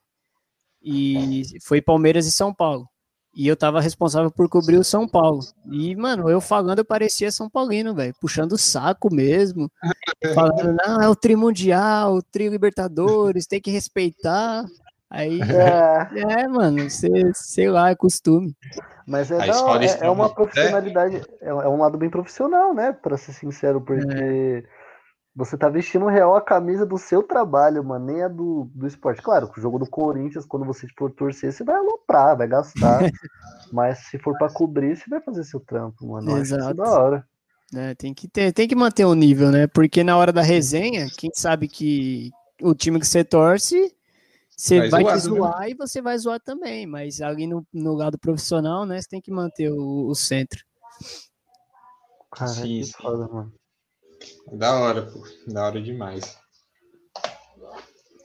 E foi Palmeiras e São Paulo. E eu tava responsável por cobrir o São Paulo. E, mano, eu falando, eu parecia São Paulino, velho. Puxando o saco mesmo. falando, não, é o Tri Mundial, o Tri Libertadores, tem que respeitar. Aí, é, é mano, você, sei lá, é costume. Mas é, não, é, é, uma profissionalidade, é, é, um lado bem profissional, né? Pra ser sincero, porque é. Você tá vestindo real a camisa do seu trabalho, mano, nem a do, do esporte. Claro, o jogo do Corinthians, quando você for torcer, você vai aloprar, vai gastar. mas se for pra cobrir, você vai fazer seu trampo, mano. Exato. da hora. É, tem que ter, tem que manter o nível, né? Porque na hora da resenha, quem sabe que o time que você torce você vai, vai te zoar né? e você vai zoar também, mas ali no, no lado profissional, né, você tem que manter o, o centro. Cara, sim, sim. Foda, mano. Da hora, pô. Da hora demais.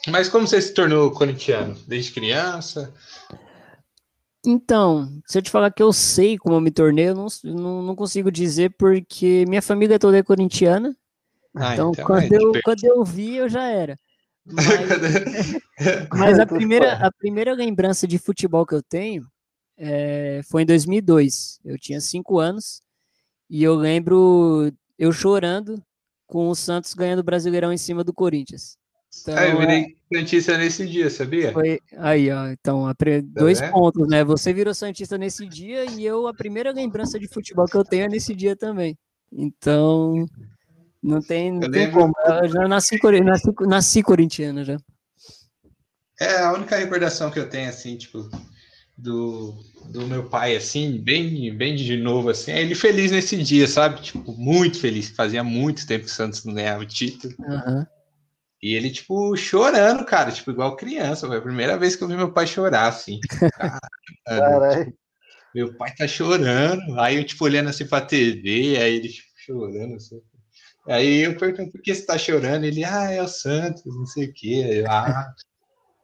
Mas como você se tornou corintiano? Desde criança? Então, se eu te falar que eu sei como eu me tornei, eu não, não, não consigo dizer porque minha família toda é corintiana. Ah, então, então, quando, é eu, quando eu vi, eu já era. Mas, mas a, primeira, a primeira lembrança de futebol que eu tenho é, foi em 2002. Eu tinha cinco anos e eu lembro eu chorando com o Santos ganhando o Brasileirão em cima do Corinthians. Então, é, eu virei Santista nesse dia, sabia? Foi, aí, ó, então, a, dois é? pontos, né? Você virou Santista nesse dia e eu, a primeira lembrança de futebol que eu tenho é nesse dia também. Então, não tem, não tem como. Eu já nasci, nasci, nasci corintiano já. É a única recordação que eu tenho, assim, tipo, do, do meu pai, assim, bem, bem de novo, assim, ele feliz nesse dia, sabe? Tipo, muito feliz. Fazia muito tempo que o Santos não ganhava o título. Uhum. E ele, tipo, chorando, cara, tipo, igual criança. Foi a primeira vez que eu vi meu pai chorar, assim. Caralho. Meu pai tá chorando. Aí eu, tipo, olhando assim pra TV, aí ele, tipo, chorando, assim. Aí eu pergunto por que você tá chorando? Ele, ah, é o Santos, não sei o quê. Eu, ah.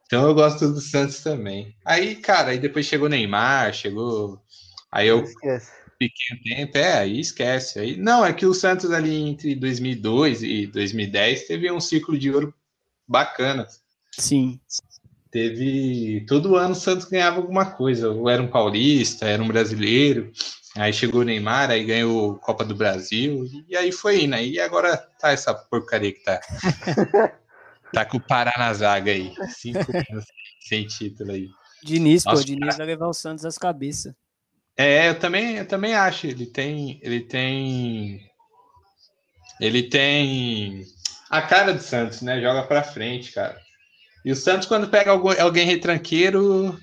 Então eu gosto do Santos também. Aí, cara, aí depois chegou Neymar, chegou. Aí eu Esquece. fiquei um tempo, é, aí esquece. Aí, não, é que o Santos ali entre 2002 e 2010 teve um ciclo de ouro bacana. Sim. Teve. Todo ano o Santos ganhava alguma coisa. Ou era um paulista, era um brasileiro. Aí chegou o Neymar, aí ganhou Copa do Brasil. E aí foi indo. Aí agora tá essa porcaria que tá. tá com o Pará na zaga aí. Cinco anos sem título aí. Diniz, pô, Nossa, Diniz vai levar o Santos às cabeças. É, eu também, eu também acho. Ele tem, ele tem, ele tem a cara do Santos, né? Joga para frente, cara. E o Santos quando pega algum, alguém retranqueiro,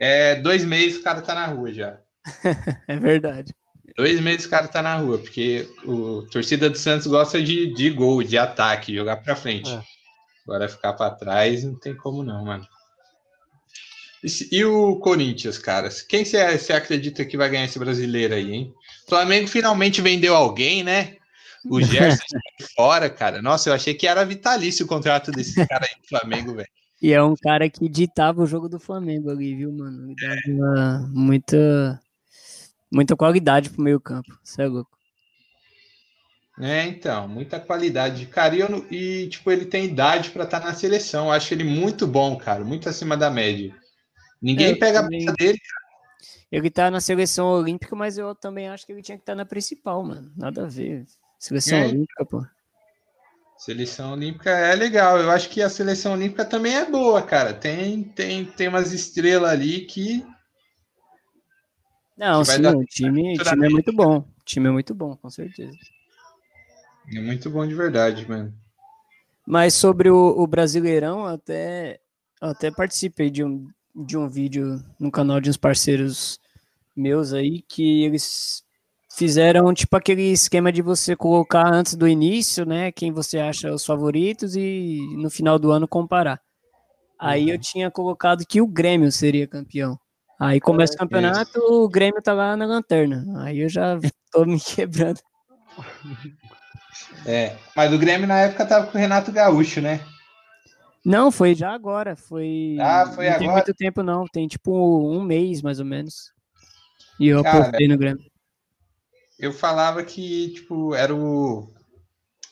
é dois meses o cara tá na rua já. É verdade. Dois meses o cara tá na rua, porque o a torcida do Santos gosta de, de gol, de ataque, jogar para frente. É. Agora ficar para trás não tem como não, mano. E, e o Corinthians, cara? Quem você acredita que vai ganhar esse brasileiro aí, hein? O Flamengo finalmente vendeu alguém, né? O Gerson fora, cara. Nossa, eu achei que era vitalício o contrato desse cara aí do Flamengo, velho. E é um cara que ditava o jogo do Flamengo ali, viu, mano? Ele dava uma- muita, muita qualidade pro meio campo. Você é louco. É, então, muita qualidade. Cara, e, e, tipo, ele tem idade pra estar na seleção. Eu acho ele muito bom, cara. Muito acima da média. Ninguém É, eu pega a também. bola dele. Ele tá na seleção olímpica, mas eu também acho que ele tinha que estar na principal, mano. Nada a ver. Seleção É. olímpica, pô. Seleção Olímpica é legal. Eu acho que a seleção olímpica também é boa, cara. Tem, tem, tem umas estrelas ali que. Não, Que sim, o time, time é muito bom. O time é muito bom, com certeza. É muito bom de verdade, mano. Mas sobre o, o Brasileirão, eu até, até participei de um, de um vídeo no canal de uns parceiros meus aí, que eles fizeram tipo aquele esquema de você colocar antes do início, né, quem você acha os favoritos e no final do ano comparar. Aí eu tinha colocado que o Grêmio seria campeão. Aí começa o campeonato, o Grêmio tá lá na lanterna. Aí eu já tô me quebrando. É. Mas o Grêmio na época tava com o Renato Gaúcho, né? Não, foi já agora. Foi. Ah, foi não tem agora? muito tempo, não. Tem tipo um mês, mais ou menos. E eu Cara, apostei no Grêmio. Eu falava que, tipo, era o.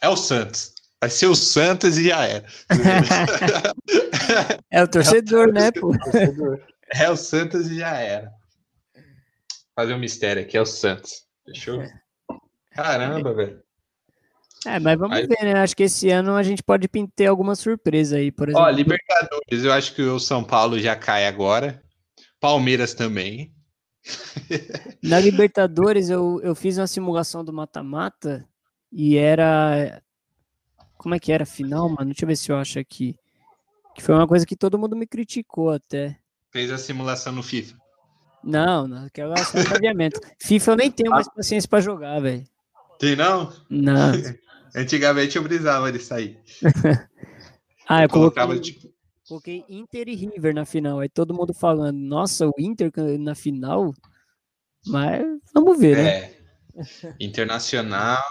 É o Santos. Vai ser o Santos e já era. É o torcedor, né, pô? Torcedor. É o Santos e já era. Fazer um mistério aqui, é o Santos. Fechou? Caramba, velho. É, mas vamos Aí- ver, né? Acho que esse ano a gente pode ter alguma surpresa aí, por exemplo. Ó, Libertadores, eu acho que o São Paulo já cai agora. Palmeiras também. Na Libertadores, eu, eu fiz uma simulação do mata-mata e era. Como é que era final, mano? Deixa eu ver se eu acho aqui. Que foi uma coisa que todo mundo me criticou até. Fez a simulação no FIFA. Não, não, aquela é chaveamento. FIFA eu nem tenho mais paciência pra jogar, velho. Tem não? Não. Antigamente eu brisava de sair. Ah, eu colocava, coloquei, tipo, coloquei Inter e River na final. Aí todo mundo falando, nossa, o Inter na final. Mas vamos ver, né? É. Internacional.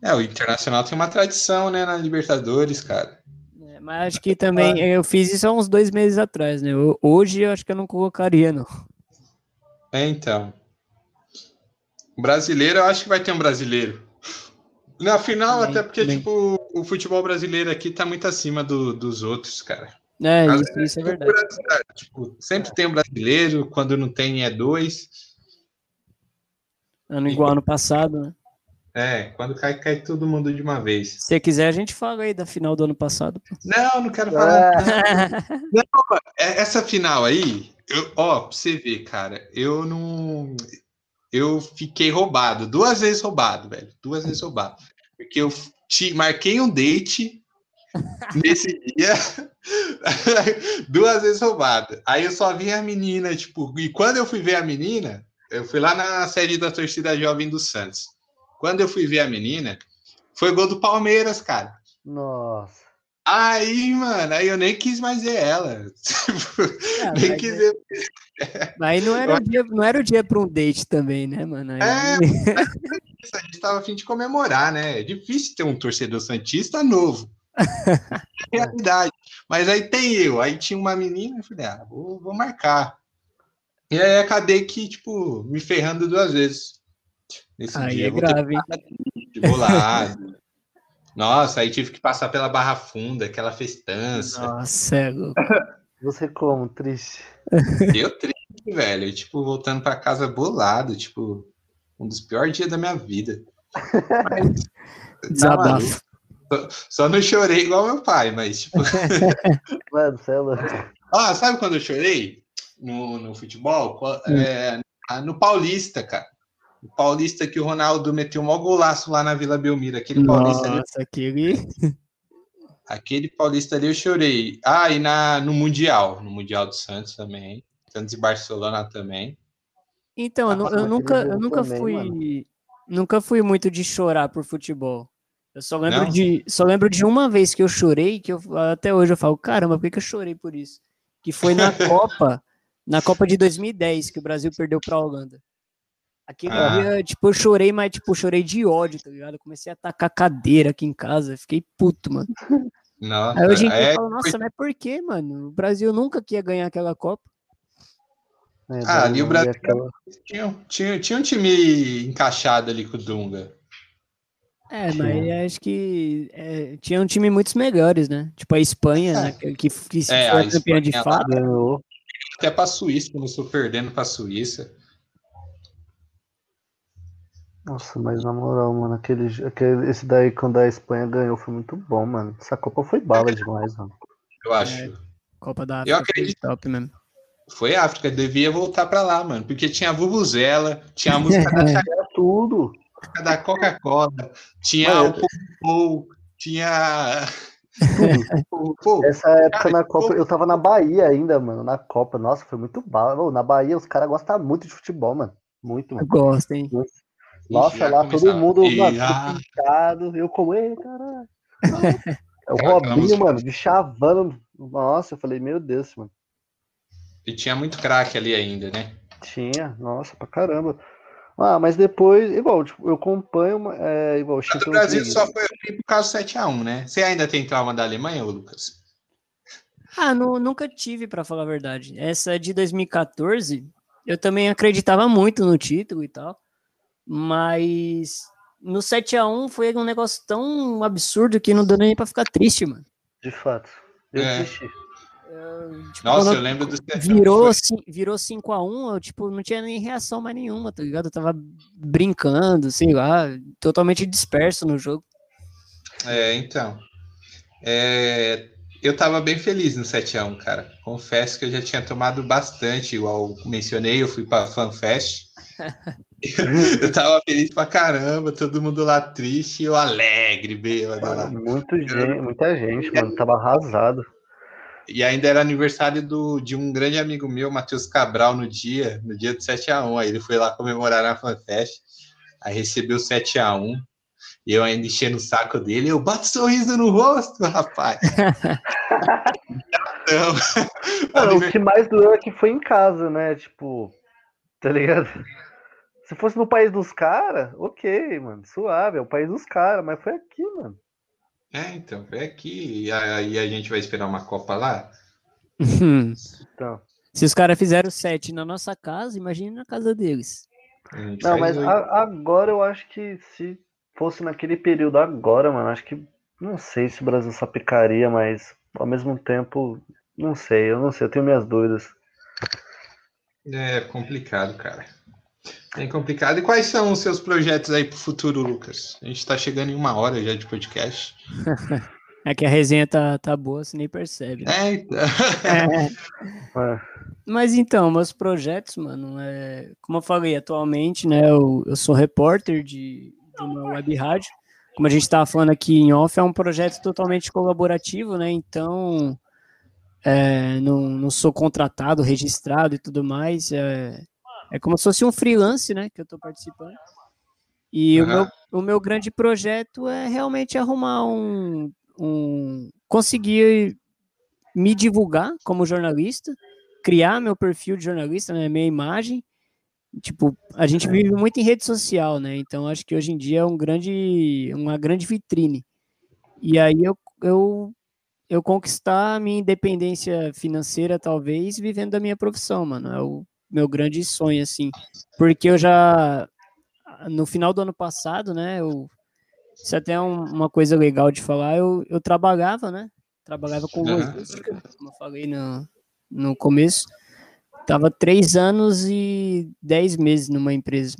É, o Internacional tem uma tradição, né, na Libertadores, cara. É, Mas acho que também eu fiz isso há uns dois meses atrás, né? Eu- Hoje eu acho que eu não colocaria, não. É, então. Brasileiro, eu acho que vai ter um brasileiro. Na final, Também, até porque, também. tipo, o futebol brasileiro aqui tá muito acima do- dos outros, cara. É, Às isso, isso é verdade. Tipo, sempre tem um brasileiro, quando não tem é dois. Ano igual ano passado, né? É, quando cai, cai todo mundo de uma vez. Se você quiser, a gente fala aí da final do ano passado. Não, não quero falar. É, É, Essa final aí, eu, ó, pra você ver, cara, eu não. Eu fiquei roubado, duas vezes roubado, velho. Duas vezes roubado. Porque eu te, marquei um date nesse dia Duas vezes roubada. Aí eu só vi a menina, tipo, e quando eu fui ver a menina, eu fui lá na sede da torcida jovem do Santos. Quando eu fui ver a menina, foi gol do Palmeiras, cara. Nossa. Aí, mano, aí eu nem quis mais ver ela. É, nem quis ver. Aí não era, o dia, não era o dia para um date também, né, mano? Aí... É, a gente tava a fim de comemorar, né? É difícil ter um torcedor santista novo. É realidade. Mas aí tem eu, aí tinha uma menina, eu falei, ah, vou, vou marcar. E aí acabei que, tipo, me ferrando duas vezes. Nesse aí dia. é grave, Vou lá. Nossa, aí tive que passar pela Barra Funda, aquela festança. Nossa, é louco. Você como? Triste? Eu triste, velho. Tipo, voltando para casa bolado, tipo, um dos piores dias da minha vida. Mas, Desabafo. Só, só não chorei igual meu pai, mas tipo. Mano, você é louco. Ah, sabe quando eu chorei no, no futebol? Hum. É, no Paulista, cara. O Paulista que o Ronaldo meteu um maior golaço lá na Vila Belmiro. Aquele Paulista Nossa, ali. aquele. Aquele Paulista ali eu chorei. Ah, e na, no Mundial. No Mundial do Santos também. Santos e Barcelona também. Então, eu, eu nunca, eu nunca também, fui. Mano. Nunca fui muito de chorar por futebol. Eu só lembro, de, só lembro de uma vez que eu chorei, que eu, até hoje eu falo, caramba, por que, que eu chorei por isso? Que foi na Copa, na Copa de 2010, que o Brasil perdeu para a Holanda. Aquele ah. dia, tipo, eu chorei, mas, tipo, chorei de ódio, tá ligado? Eu comecei a atacar cadeira aqui em casa, fiquei puto, mano. Nossa, Aí hoje em dia é... eu falo, nossa, mas por que, mano? O Brasil nunca queria ganhar aquela Copa. É, ah, ali o Brasil aquela... tinha, tinha, tinha um time encaixado ali com o Dunga. É, mas acho que é, tinha um time muitos melhores, né? Tipo a Espanha, é. né? Que, que é, foi campeã de fato. Até pra Suíça, começou perdendo pra Suíça. Nossa, mas na moral, mano, aquele, aquele, esse daí quando a Espanha ganhou foi muito bom, mano. Essa Copa foi bala demais, mano. Eu acho. É, Copa da África Eu acredito. top mesmo. Foi África, devia voltar pra lá, mano. Porque tinha a Vuvuzela, tinha a música da tudo da Coca-Cola, tinha o Pô, tinha. Pô, Essa época cara, na Copa, eu tava na Bahia ainda, mano, na Copa. Nossa, foi muito bala. Na Bahia, os caras gostam muito de futebol, mano. Muito, mano. Gosto, hein? Nossa, lá todo mundo e, mano, ah... pintado. Eu como, ei, caralho. É o Robinho, mano, de chavando. Nossa, eu falei, meu Deus, mano. E tinha muito craque ali ainda, né? Tinha, nossa, pra caramba. Ah, mas depois, igual, tipo, eu acompanho, é, igual, o Brasil só foi por causa do 7x1, né? Você ainda tem trauma da Alemanha, Lucas? Ah, não, nunca tive, para falar a verdade. Essa de 2014, eu também acreditava muito no título e tal, mas no 7x1 foi um negócio tão absurdo que não deu nem pra ficar triste, mano. De fato. Eu é. desisti. Tipo, Nossa, eu lembro do virou, virou 5x1, eu tipo, não tinha nem reação mais nenhuma, tá ligado? Eu tava brincando, sei lá, totalmente disperso no jogo. É, então. É, eu tava bem feliz no 7x1, cara. Confesso que eu já tinha tomado bastante, igual mencionei, eu fui pra FanFest. eu tava feliz pra caramba, todo mundo lá triste e eu alegre, bêbado lá. Muito gente, muita gente, mano, tava arrasado. E ainda era aniversário do, de um grande amigo meu, Matheus Cabral, no dia, no dia do 7x1. Aí ele foi lá comemorar na FanFest, aí recebeu 7x1. E eu ainda enchendo o saco dele, eu bato sorriso no rosto, rapaz. Mano, o que mais doeu é que foi em casa, né? Tipo, tá ligado? Se fosse no país dos caras, ok, mano, suave, é o país dos caras, mas foi aqui, mano. É, então, é aqui e aí a gente vai esperar uma Copa lá. então. Se os caras fizeram sete na nossa casa, imagine na casa deles. Não, mas a, agora eu acho que se fosse naquele período agora, mano, acho que não sei se o Brasil só picaria, mas ao mesmo tempo, não sei, eu não sei, eu tenho minhas dúvidas. É complicado, cara. É complicado. E quais são os seus projetos aí para o futuro, Lucas? A gente está chegando em uma hora já de podcast. É que a resenha tá, tá boa, você nem percebe. Né? É, então. é. Mas então, meus projetos, mano, é, como eu falei, atualmente, né, eu, eu sou repórter de, de uma web rádio. Como a gente estava falando aqui em off, é um projeto totalmente colaborativo, né? Então, é, não, não sou contratado, registrado e tudo mais. É, é como se fosse um freelance, né, que eu estou participando. E uhum. o, meu, o meu grande projeto é realmente arrumar um, um. conseguir me divulgar como jornalista, criar meu perfil de jornalista, né, minha imagem. Tipo, a gente vive muito em rede social, né? Então acho que hoje em dia é um grande, uma grande vitrine. E aí eu, eu, eu conquistar a minha independência financeira, talvez, vivendo da minha profissão, mano. É o meu grande sonho, assim. Porque eu já, no final do ano passado, né? Eu, isso é até é um, uma coisa legal de falar. Eu, eu trabalhava, né? Trabalhava com logística, como eu falei no, no começo. Tava três anos e dez meses numa empresa.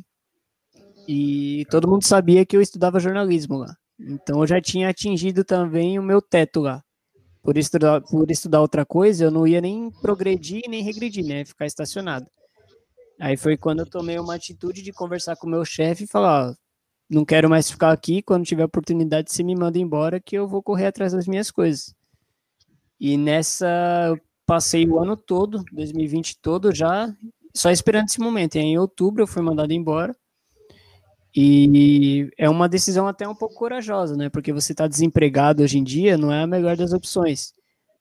E todo mundo sabia que eu estudava jornalismo lá. Então eu já tinha atingido também o meu teto lá. Por estudar, por estudar outra coisa, eu não ia nem progredir nem regredir, né? Ficar estacionado. Aí foi quando eu tomei uma atitude de conversar com o meu chefe e falar: ó, não quero mais ficar aqui. Quando tiver oportunidade, você me manda embora que eu vou correr atrás das minhas coisas. E nessa, eu passei o ano todo, 2020 todo, já só esperando esse momento. E em outubro eu fui mandado embora. E é uma decisão até um pouco corajosa, né? Porque você está desempregado hoje em dia, não é a melhor das opções.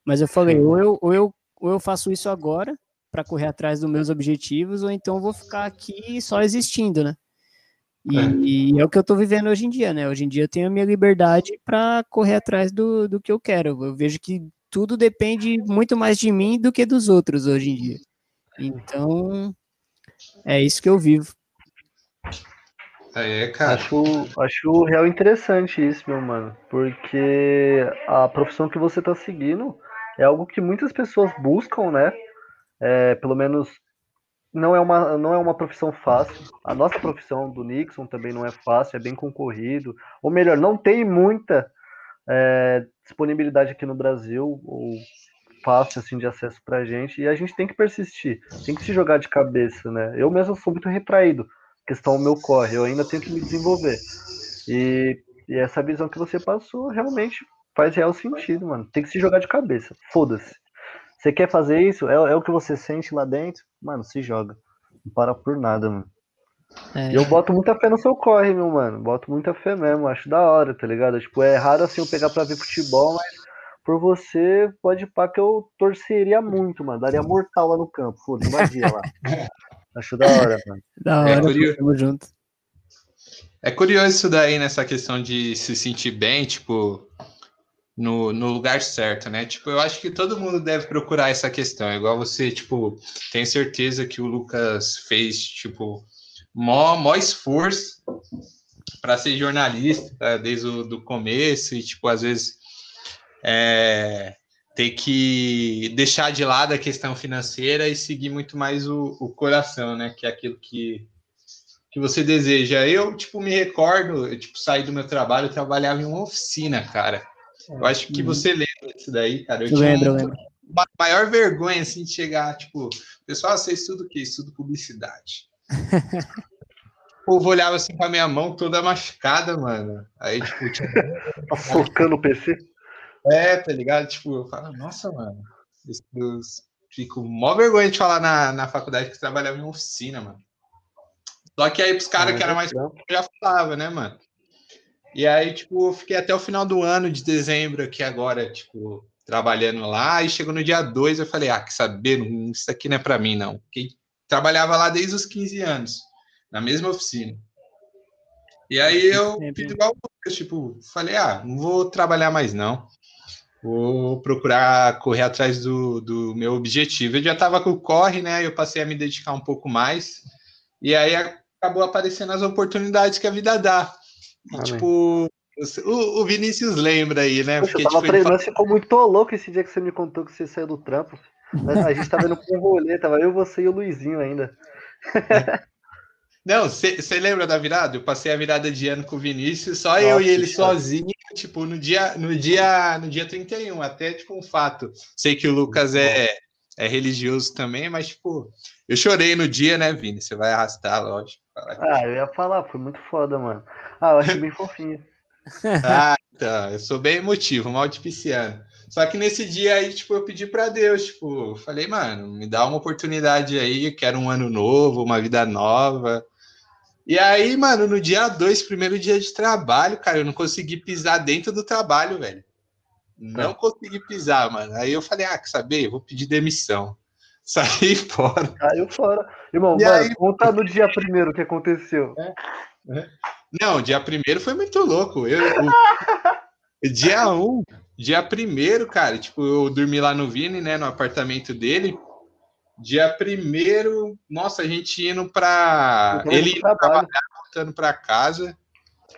Mas eu falei, ou eu, ou eu, ou eu faço isso agora para correr atrás dos meus objetivos, ou então vou ficar aqui só existindo, né? E é, e é o que eu estou vivendo hoje em dia, né? Hoje em dia eu tenho a minha liberdade para correr atrás do, do que eu quero. Eu vejo que tudo depende muito mais de mim do que dos outros hoje em dia. Então, é isso que eu vivo. É, cara. Acho, acho real interessante isso, meu mano. Porque a profissão que você tá seguindo é algo que muitas pessoas buscam, né? É, pelo menos não é, uma, não é uma profissão fácil. A nossa profissão do Nixon também não é fácil, é bem concorrido. Ou melhor, não tem muita é, disponibilidade aqui no Brasil, ou fácil assim de acesso pra gente. E a gente tem que persistir, tem que se jogar de cabeça, né? Eu mesmo sou muito retraído questão meu corre, eu ainda tenho que me desenvolver. E, e essa visão que você passou realmente faz real sentido, mano. Tem que se jogar de cabeça. Foda-se. Você quer fazer isso? É, é, o que você sente lá dentro? Mano, se joga. Não para por nada, mano. É. Eu boto muita fé no seu corre, meu mano. Boto muita fé mesmo. Acho da hora, tá ligado? Tipo, é raro assim eu pegar pra ver futebol, mas por você, pode pá que eu torceria muito, mano. Daria mortal lá no campo. Foda-se, invadia lá. Acho da hora, mano. Da é hora, é curioso. Tamo junto. É curioso isso daí, nessa questão de se sentir bem, tipo, no, no lugar certo, né? Tipo, eu acho que todo mundo deve procurar essa questão. Igual você, tipo, tem certeza que o Lucas fez, tipo, mó, mó esforço para ser jornalista desde o do começo e, tipo, às vezes é, ter que deixar de lado a questão financeira e seguir muito mais o, o coração, né? Que é aquilo que, que você deseja. Eu, tipo, me recordo, eu, tipo, saí do meu trabalho, trabalhava em uma oficina, cara. Eu acho que uhum. você lembra disso daí, cara. Eu, eu lembro, lembro. Uma maior vergonha, assim, de chegar, tipo, pessoal, você estuda o quê? Estudo publicidade. o povo olhava assim pra minha mão toda machucada, mano. Aí, tipo, tipo... Tá focando o PC? É, tá ligado? Tipo, eu falo, nossa, mano. Eu fico mó vergonha de falar na, na faculdade que trabalhava em oficina, mano. Só que aí pros caras que era mais eu já falava, né, mano? E aí, tipo, eu fiquei até o final do ano de dezembro aqui agora, tipo, trabalhando lá, e chegou no dia 2, eu falei, ah, que saber, isso aqui não é para mim, não. Porque trabalhava lá desde os 15 anos, na mesma oficina. E aí eu fiz igual tipo, falei, ah, não vou trabalhar mais, não. Vou procurar correr atrás do, do meu objetivo. Eu já estava com o corre, né? Eu passei a me dedicar um pouco mais. E aí acabou aparecendo as oportunidades que a vida dá. E, tipo, o, o, Vinícius lembra aí, né? Poxa, Porque, eu tava tipo, treinando, fala... ficou muito louco esse dia que você me contou que você saiu do trampo. A gente tava indo com um rolê, tava eu, você e o Luizinho ainda. Não, você lembra da virada? Eu passei a virada de ano com o Vinícius, só Nossa, eu e ele sozinho, tipo, no dia, no dia, no dia 31, até tipo um fato. Sei que o Lucas é, é religioso também, mas tipo, eu chorei no dia, né, Vini? Você vai arrastar, lógico. Ah, eu ia falar, foi muito foda, mano. Ah, eu achei bem fofinho. ah, tá. Eu sou bem emotivo, mal de pisciano. Só que nesse dia aí, tipo, eu pedi para Deus, tipo, falei, mano, me dá uma oportunidade aí, quero um ano novo, uma vida nova. E aí, mano, no dia 2, primeiro dia de trabalho, cara, eu não consegui pisar dentro do trabalho, velho. Não tá. consegui pisar, mano. Aí eu falei, ah, quer saber? vou pedir demissão. Saí fora. Saiu fora. Irmão, e mano, aí... conta no dia primeiro o que aconteceu. É, é. Não, dia primeiro foi muito louco. Eu, o, dia um, dia primeiro, cara, tipo, eu dormi lá no Vini, né, no apartamento dele. Dia primeiro, nossa, a gente indo pra. Ele trabalhar, voltando pra casa.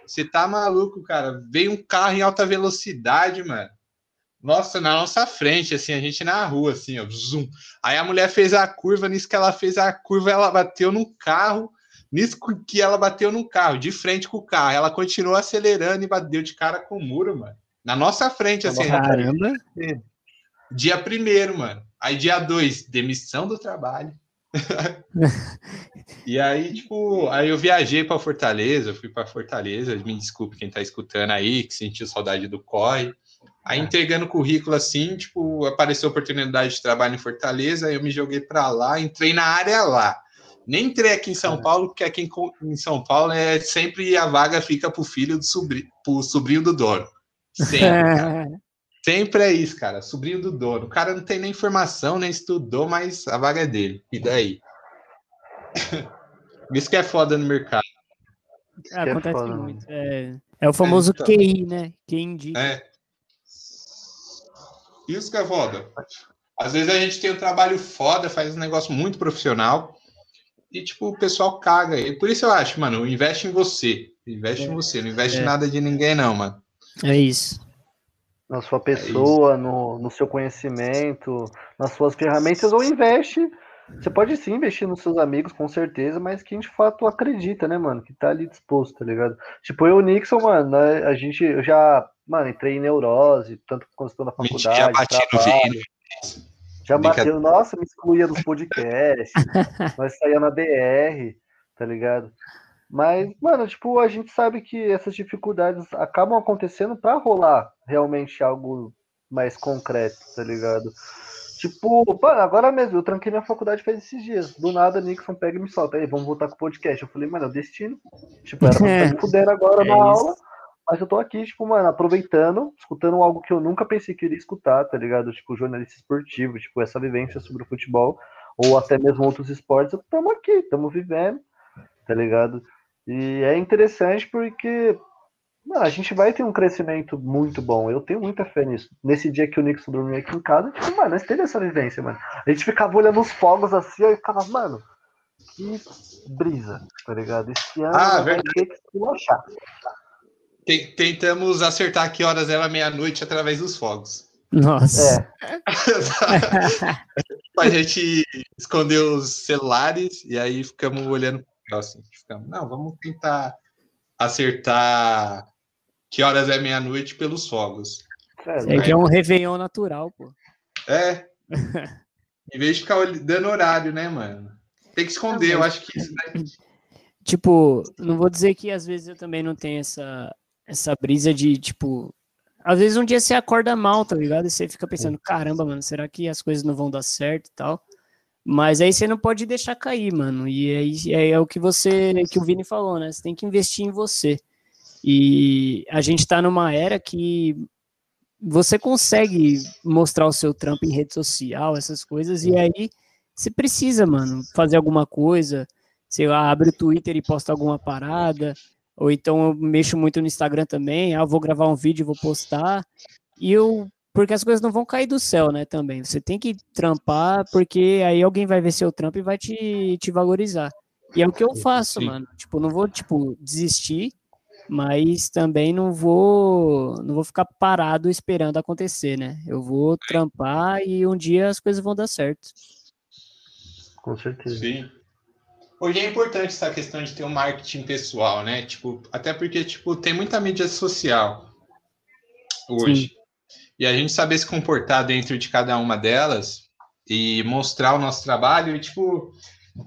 Você tá maluco, cara? Veio um carro em alta velocidade, mano. Nossa, na nossa frente, assim, a gente na rua, assim, ó, zoom. Aí a mulher fez a curva, nisso que ela fez a curva, ela bateu no carro, nisso que ela bateu no carro, de frente com o carro. Ela continuou acelerando e bateu de cara com o muro, mano. Na nossa frente, assim. Caramba! Dia primeiro, mano. Aí dia dois, demissão do trabalho. e aí, tipo, aí eu viajei para Fortaleza, fui para Fortaleza, me desculpe quem tá escutando aí, que sentiu saudade do corre. Aí entregando currículo assim, tipo, apareceu oportunidade de trabalho em Fortaleza, aí eu me joguei para lá, entrei na área lá. Nem entrei aqui em São Paulo, porque aqui em, São Paulo é sempre a vaga fica pro filho do sobrinho, pro sobrinho do dono. Sempre, sempre é isso, cara. Sobrinho do dono. O cara não tem nem formação, nem estudou, mas a vaga é dele. E daí? Isso que é foda no mercado. É, acontece é muito. É, é, o famoso é, então, QI, né? Quem indica. É. Isso que é foda. Às vezes a gente tem um trabalho foda, faz um negócio muito profissional e, tipo, o pessoal caga. E por isso eu acho, mano, investe em você. Investe é. em você, não investe é. em nada de ninguém, não, mano. É isso. Na sua pessoa, é no, no seu conhecimento, nas suas ferramentas, ou investe. Você pode sim investir nos seus amigos, com certeza, mas quem de fato acredita, né, mano? Que tá ali disposto, tá ligado? Tipo, eu e o Nixon, mano, né, a gente, eu já Mano, entrei em neurose, tanto quando estou na faculdade. Já bati trabalho, no Já bateu, nossa, me excluía dos podcasts, nós saía na DR, tá ligado? Mas, mano, tipo, a gente sabe que essas dificuldades acabam acontecendo para rolar realmente algo mais concreto, tá ligado? Tipo, mano, agora mesmo, eu tranquei minha faculdade faz esses dias. Do nada, Nixon pega e me solta. Aí, vamos voltar com o podcast. Eu falei, mano, é o destino. Tipo, era pra me fuder agora é na isso. aula. Mas eu tô aqui, tipo, mano, aproveitando, escutando algo que eu nunca pensei que iria escutar, tá ligado? Tipo, jornalista esportivo, tipo, essa vivência sobre o futebol, ou até mesmo outros esportes, estamos aqui, estamos vivendo, tá ligado? E é interessante porque mano, a gente vai ter um crescimento muito bom. Eu tenho muita fé nisso. Nesse dia que o Nixon dormiu aqui em casa, tipo, mano, nós teve essa vivência, mano. A gente ficava olhando os fogos assim, e ficava, mano, que brisa, tá ligado? Esse ano ah, vai ter que esculachar tentamos acertar que horas era meia-noite através dos fogos. Nossa. É. a gente escondeu os celulares e aí ficamos olhando assim, ficamos, não, vamos tentar acertar que horas é meia-noite pelos fogos. É, é que é um Réveillon natural, pô. É. em vez de ficar dando horário, né, mano? Tem que esconder, eu acho que isso daí... Tipo, não vou dizer que às vezes eu também não tenho essa, essa brisa de, tipo, às vezes um dia você acorda mal, tá ligado? E você fica pensando, caramba, mano, será que as coisas não vão dar certo e tal? Mas aí você não pode deixar cair, mano. E aí é, é, o que você, que o Vini falou, né? Você tem que investir em você. E a gente tá numa era que você consegue mostrar o seu trampo em rede social, essas coisas, e aí você precisa, mano, fazer alguma coisa, sei lá, abre o Twitter e posta alguma parada, ou então eu mexo muito no Instagram também, ah, vou gravar um vídeo, vou postar, e eu, porque as coisas não vão cair do céu, né, também, você tem que trampar, porque aí alguém vai ver seu trampo e vai te, te valorizar, e é o que eu faço, Sim. mano, tipo, não vou, tipo, desistir, mas também não vou, não vou ficar parado esperando acontecer, né, eu vou trampar e um dia as coisas vão dar certo. Com certeza. Sim. Hoje é importante essa questão de ter um marketing pessoal, né? Tipo, até porque tipo tem muita mídia social hoje. Sim. E a gente saber se comportar dentro de cada uma delas e mostrar o nosso trabalho e tipo,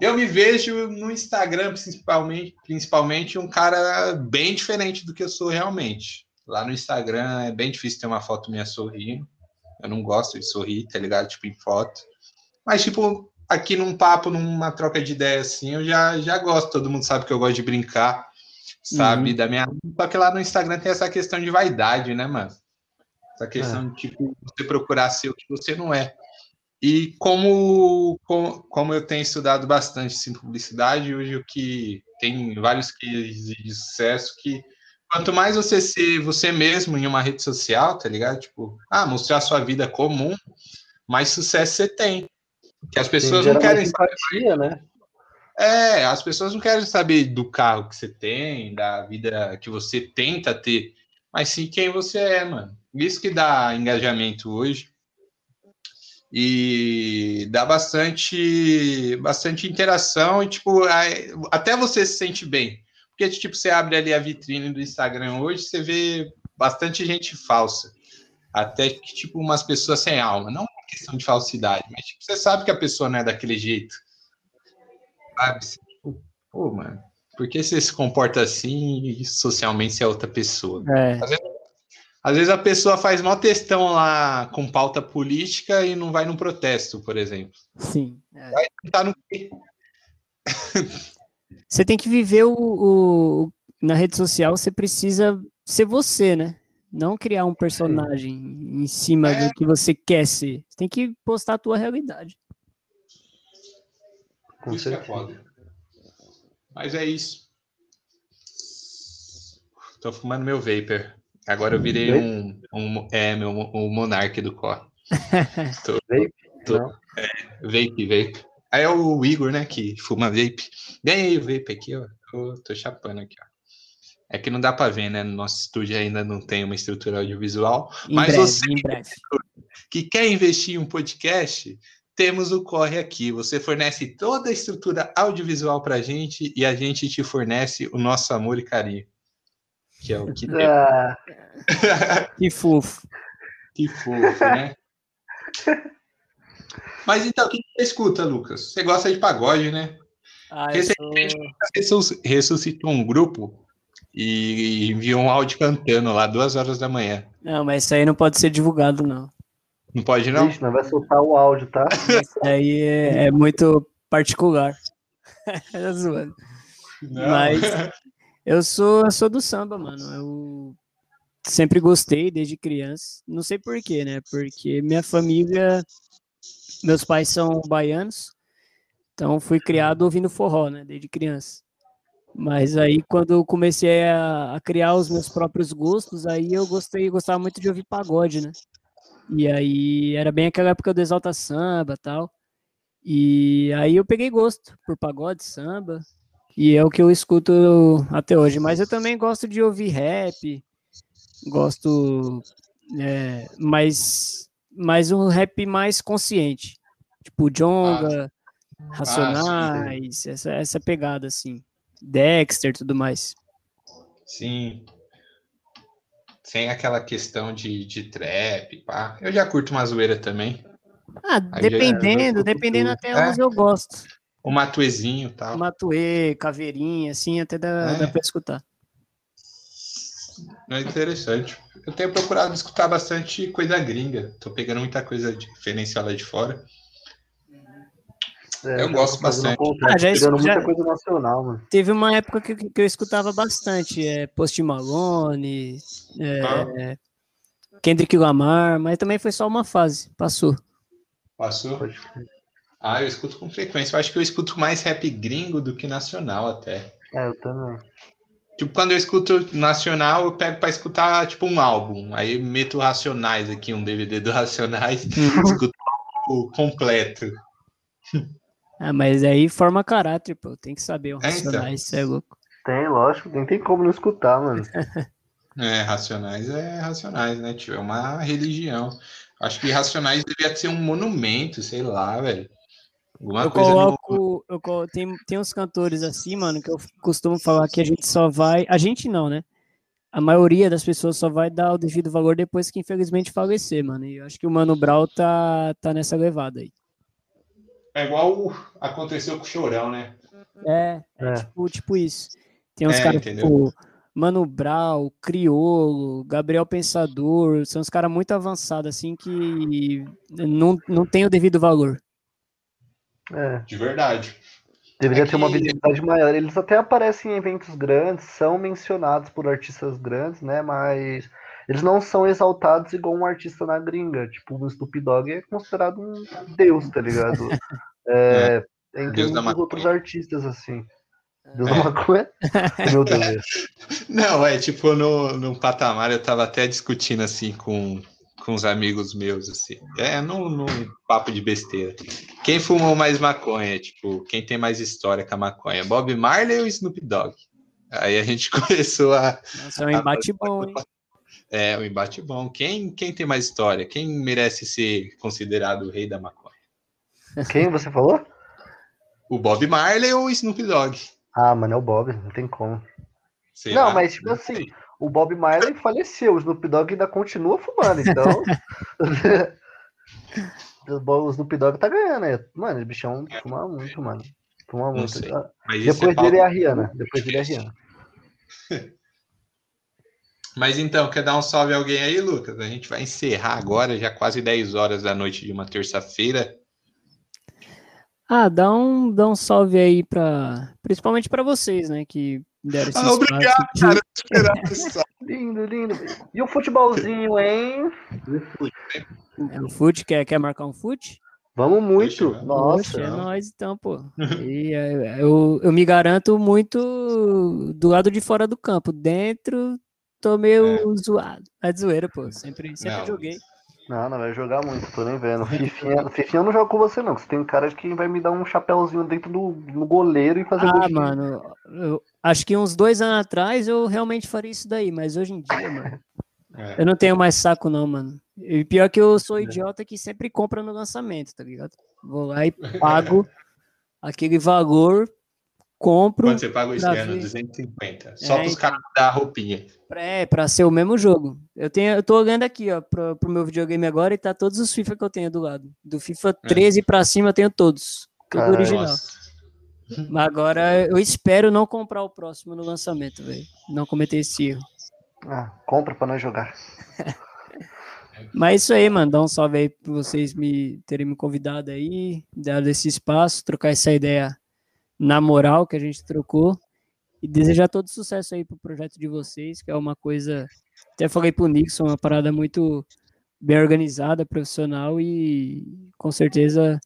eu me vejo no Instagram principalmente, principalmente um cara bem diferente do que eu sou realmente. Lá no Instagram é bem difícil ter uma foto minha sorrindo. Eu não gosto de sorrir, tá ligado? Tipo, em foto. Mas, tipo, aqui num papo, numa troca de ideia assim, eu já, já gosto. Todo mundo sabe que eu gosto de brincar, sabe? Uhum. Da minha. Só que lá no Instagram tem essa questão de vaidade, né, mano? Essa questão é. de, tipo, você procurar ser o que você não é. E como, como, como eu tenho estudado bastante em publicidade, hoje o que tem vários cases de sucesso que quanto mais você ser você mesmo em uma rede social, tá ligado? Tipo, ah, mostrar sua vida comum, mais sucesso você tem. Que as pessoas não querem saber. né? É, as pessoas não querem saber do carro que você tem, da vida que você tenta ter, mas sim quem você é, mano. Isso que dá engajamento hoje e dá bastante bastante interação e tipo até você se sente bem porque tipo você abre ali a vitrine do Instagram hoje você vê bastante gente falsa até que tipo umas pessoas sem alma não questão de falsidade mas tipo, você sabe que a pessoa não é daquele jeito sabe tipo, pô mano por que você se comporta assim e socialmente você é outra pessoa é. às vezes às vezes a pessoa faz mó textão lá com pauta política e não vai num protesto, por exemplo. Sim. É. Vai estar no Você tem que viver o, o, na rede social, você precisa ser você, né? Não criar um personagem em cima é. do que você quer ser. Você tem que postar a tua realidade. Com isso é foda. Mas é isso. Tô fumando meu vapor. Agora eu virei um, um é, meu, um monarque do Core. tô, vape? Tô, é, vape, vape. Aí é o Igor, né, que fuma vape. Ganhei o vape aqui, ó. Tô, tô chapando aqui, ó. É que não dá para ver, né? No nosso estúdio ainda não tem uma estrutura audiovisual. Em mas breve, você que quer investir em um podcast, temos o Corre aqui. Você fornece toda a estrutura audiovisual para a gente e a gente te fornece o nosso amor e carinho que é o que ah. que fofo. Que fofo, né? Mas então, o que você escuta, Lucas? Você gosta de pagode, né? Ah, Recentemente sou... ressuscitou um grupo e enviou um áudio cantando lá duas horas da manhã. Não, mas isso aí não pode ser divulgado, não. Não pode, não? Ixi, não vai soltar o áudio, tá? Isso aí é, é muito particular. é zoando. Não. Mas eu sou, eu sou do samba, mano. Eu sempre gostei desde criança. Não sei porquê, né? Porque minha família, meus pais são baianos, então fui criado ouvindo forró, né? Desde criança. Mas aí quando eu comecei a, a criar os meus próprios gostos, aí eu gostei, gostava muito de ouvir pagode, né? E aí era bem aquela época do Exalta Samba tal. E aí eu peguei gosto por pagode, samba. E é o que eu escuto até hoje. Mas eu também gosto de ouvir rap, gosto é, mais, mais um rap mais consciente. Tipo Jonga, ah, Racionais, ah, essa, essa pegada assim. Dexter e tudo mais. Sim. Sem aquela questão de, de trap, pá. Eu já curto uma zoeira também. Ah, Aí dependendo, dependendo até é. onde eu gosto. O Matuezinho e tal. Matuê, Caveirinha, assim, até dá, é. dá pra escutar. É interessante. Eu tenho procurado escutar bastante coisa gringa. Tô pegando muita coisa diferenciada de fora. É, eu gosto bastante. Ah, já, já, muita coisa nacional, mano. Teve uma época que, que eu escutava bastante, é, Post Malone, é, ah. Kendrick Lamar, mas também foi só uma fase, passou. Passou? Ah, eu escuto com frequência. Eu acho que eu escuto mais rap gringo do que nacional até. É, eu também. Tipo, quando eu escuto nacional, eu pego para escutar, tipo, um álbum. Aí meto Racionais aqui, um DVD do Racionais, escuto o completo. Ah, mas aí forma caráter, pô. Tem que saber o Racionais, é, então. é louco. Tem, lógico. Nem tem como não escutar, mano. é, Racionais é Racionais, né, tio? É uma religião. Acho que Racionais devia ser um monumento, sei lá, velho. Alguma eu coloco, eu coloco, tem, tem uns cantores assim, mano, que eu costumo falar que a gente só vai, a gente não, né? A maioria das pessoas só vai dar o devido valor depois que infelizmente falecer, mano. E eu acho que o Mano Brown tá, tá nessa levada aí. É igual aconteceu com o Chorão, né? É, é, é. Tipo, tipo isso. Tem uns é, caras tipo Mano Brau, Criolo, Gabriel Pensador, são os caras muito avançados, assim, que não, não tem o devido valor. É. De verdade. Deveria é ter uma visibilidade maior. Eles até aparecem em eventos grandes, são mencionados por artistas grandes, né? Mas eles não são exaltados igual um artista na gringa. Tipo, o Snoop Dogg é considerado um deus, tá ligado? É, é. Entre muitos outros artistas, assim. Deus é. da maconha? Meu Deus. Não, é tipo, no, no patamar eu tava até discutindo assim com, com os amigos meus, assim. É, num, num papo de besteira. Quem fumou mais maconha? Tipo, quem tem mais história com a maconha? Bob Marley ou Snoop Dogg? Aí a gente começou a. Nossa, é um embate a... bom, hein? É, um embate bom. Quem, quem tem mais história? Quem merece ser considerado o rei da maconha? Quem você falou? O Bob Marley ou o Snoop Dogg? Ah, mano, é o Bob, não tem como. Será? Não, mas tipo não assim, sei. o Bob Marley faleceu, o Snoop Dogg ainda continua fumando, então. o Snoop Dogg tá ganhando, né? Mano, o bichão fuma muito, mano. Fuma muito. Depois é dele é a Rihanna. Depois dele é a Rihanna. Mas então, quer dar um salve a alguém aí, Lucas? A gente vai encerrar agora, já quase 10 horas da noite de uma terça-feira. Ah, dá um, dá um salve aí para principalmente para vocês, né, que deram esse ah, Obrigado, cara. Lindo, lindo. E o futebolzinho, hein? É, o fute, quer, quer marcar um fute? Vamos muito. Nossa. é nóis então, pô. E, é, eu, eu me garanto muito do lado de fora do campo. Dentro tô meio é. zoado. É de zoeira, pô. Sempre, sempre não, joguei. Não, não vai jogar muito, tô nem vendo. Fifinha, Fifinha eu não jogo com você, não. Você tem cara que vai me dar um chapéuzinho dentro do, do goleiro e fazer Ah, mano, eu acho que uns dois anos atrás eu realmente faria isso daí, mas hoje em dia, mano. É. Eu não tenho mais saco, não, mano. E pior que eu sou é. idiota que sempre compra no lançamento, tá ligado? Vou lá e pago aquele valor compro. Quando você paga o externo, 250. Só é, para os caras dar a roupinha. É, para ser o mesmo jogo. Eu tenho, eu tô olhando aqui, ó, pro, pro meu videogame agora e tá todos os FIFA que eu tenho do lado. Do FIFA 13 é. para cima eu tenho todos. Tudo Caramba. original. Nossa. Mas agora eu espero não comprar o próximo no lançamento, velho. Não cometer esse erro. Ah, compra para nós jogar. Mas é isso aí, mano. Dá um salve aí pra vocês me terem me convidado aí, dado esse espaço, trocar essa ideia na moral que a gente trocou. E desejar todo sucesso aí pro projeto de vocês, que é uma coisa. Até falei pro Nixon, uma parada muito bem organizada, profissional e com certeza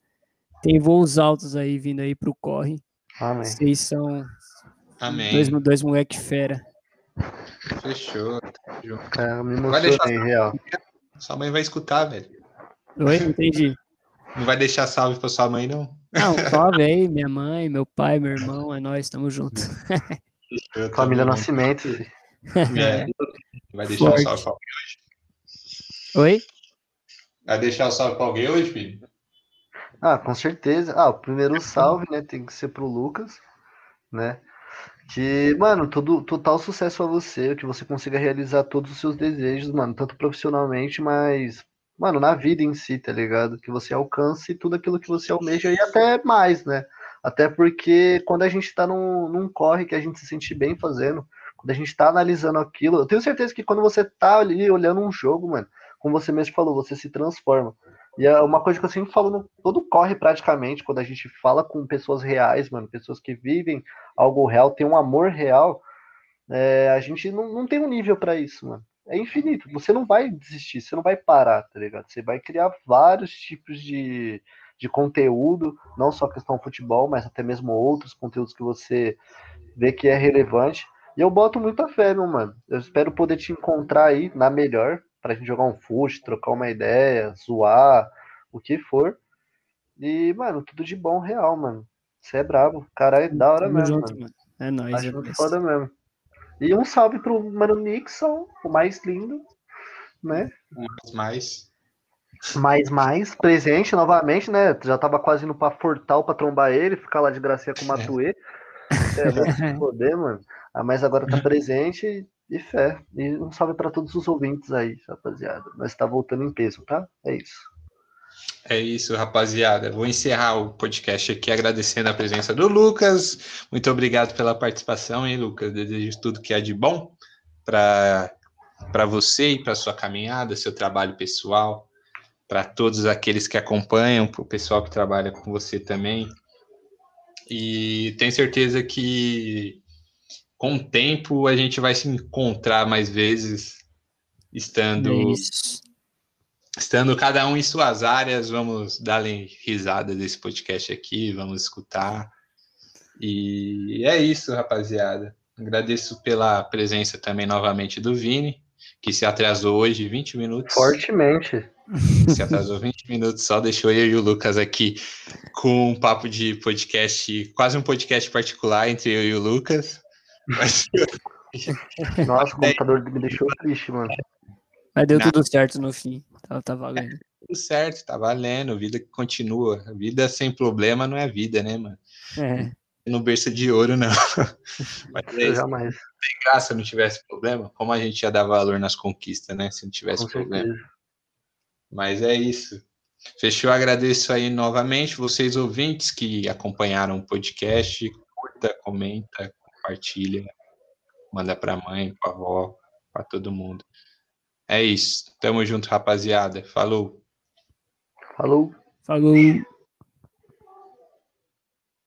tem voos altos aí vindo aí pro corre. Amém. Vocês são Amém. dois, dois moleque fera. Fechou. É, me emocionei, real. Sua mãe vai escutar, velho. Oi, entendi. Não vai deixar salve pra sua mãe, não? Não, salve aí, minha mãe, meu pai, meu irmão, é nós, tamo junto. Família Nascimento. É. Vai deixar Forte. o salve pra alguém hoje? Oi? Vai deixar o salve pra alguém hoje, filho? Ah, com certeza. Ah, o primeiro salve, né, tem que ser pro Lucas, né? Que, mano, todo, total sucesso a você, que você consiga realizar todos os seus desejos, mano, tanto profissionalmente, mas mano, na vida em si, tá ligado? Que você alcance tudo aquilo que você almeja e até mais, né? Até porque quando a gente tá num, num corre que a gente se sente bem fazendo, quando a gente tá analisando aquilo, eu tenho certeza que quando você tá ali olhando um jogo, mano, como você mesmo falou, você se transforma. E é uma coisa que eu sempre falo no todo corre praticamente, quando a gente fala com pessoas reais, mano, pessoas que vivem algo real, tem um amor real, é, a gente não, não tem um nível para isso, mano é infinito. Você não vai desistir, você não vai parar, tá ligado? Você vai criar vários tipos de, de conteúdo, não só questão futebol, mas até mesmo outros conteúdos que você vê que é relevante. E eu boto muita fé, meu mano. Eu espero poder te encontrar aí na melhor, pra gente jogar um fute, trocar uma ideia, zoar, o que for. E, mano, tudo de bom real, mano. Você é brabo. Caralho, é da hora mesmo. Junto, mano. É nóis. Acho é foda mesmo. E um salve pro Mano Nixon, o mais lindo, né? Mais, mais. Mais, mais, presente novamente, né? Já tava quase indo pra Fortal pra trombar ele, ficar lá de gracinha com o Matuê. É, vai se poder, mano. Ah, mas agora tá presente e fé. E um salve para todos os ouvintes aí, rapaziada. Nós tá voltando em peso, tá? É isso. É isso, rapaziada. Vou encerrar o podcast aqui agradecendo a presença do Lucas. Muito obrigado pela participação, hein, Lucas? Desejo tudo que é de bom. para você e para sua caminhada, seu trabalho pessoal, para todos aqueles que acompanham, para o pessoal que trabalha com você também. E tenho certeza que com o tempo a gente vai se encontrar mais vezes, estando é estando cada um em suas áreas, vamos dar risada desse podcast aqui, vamos escutar. E é isso, rapaziada. Agradeço pela presença também novamente do Vini, que se atrasou hoje 20 minutos. Fortemente. Se atrasou 20 minutos, só deixou eu e o Lucas aqui com um papo de podcast, quase um podcast particular entre eu e o Lucas. Mas... Nossa, o computador me deixou triste, mano. Mas deu Nada. tudo certo no fim. Tá, tá valendo. É, tudo certo, tá valendo. Vida que continua. Vida sem problema não é vida, né, mano? É. No berço de ouro, não. Mas é jamais. Tem graça não tivesse problema. Como a gente ia dar valor nas conquistas, né? Se não tivesse Com problema. Certeza. Mas é isso. Fechou, agradeço aí novamente vocês ouvintes que acompanharam o podcast. Curta, comenta, compartilha, manda para a mãe, para a avó, para todo mundo. É isso. Tamo junto, rapaziada. Falou. Falou. Falou.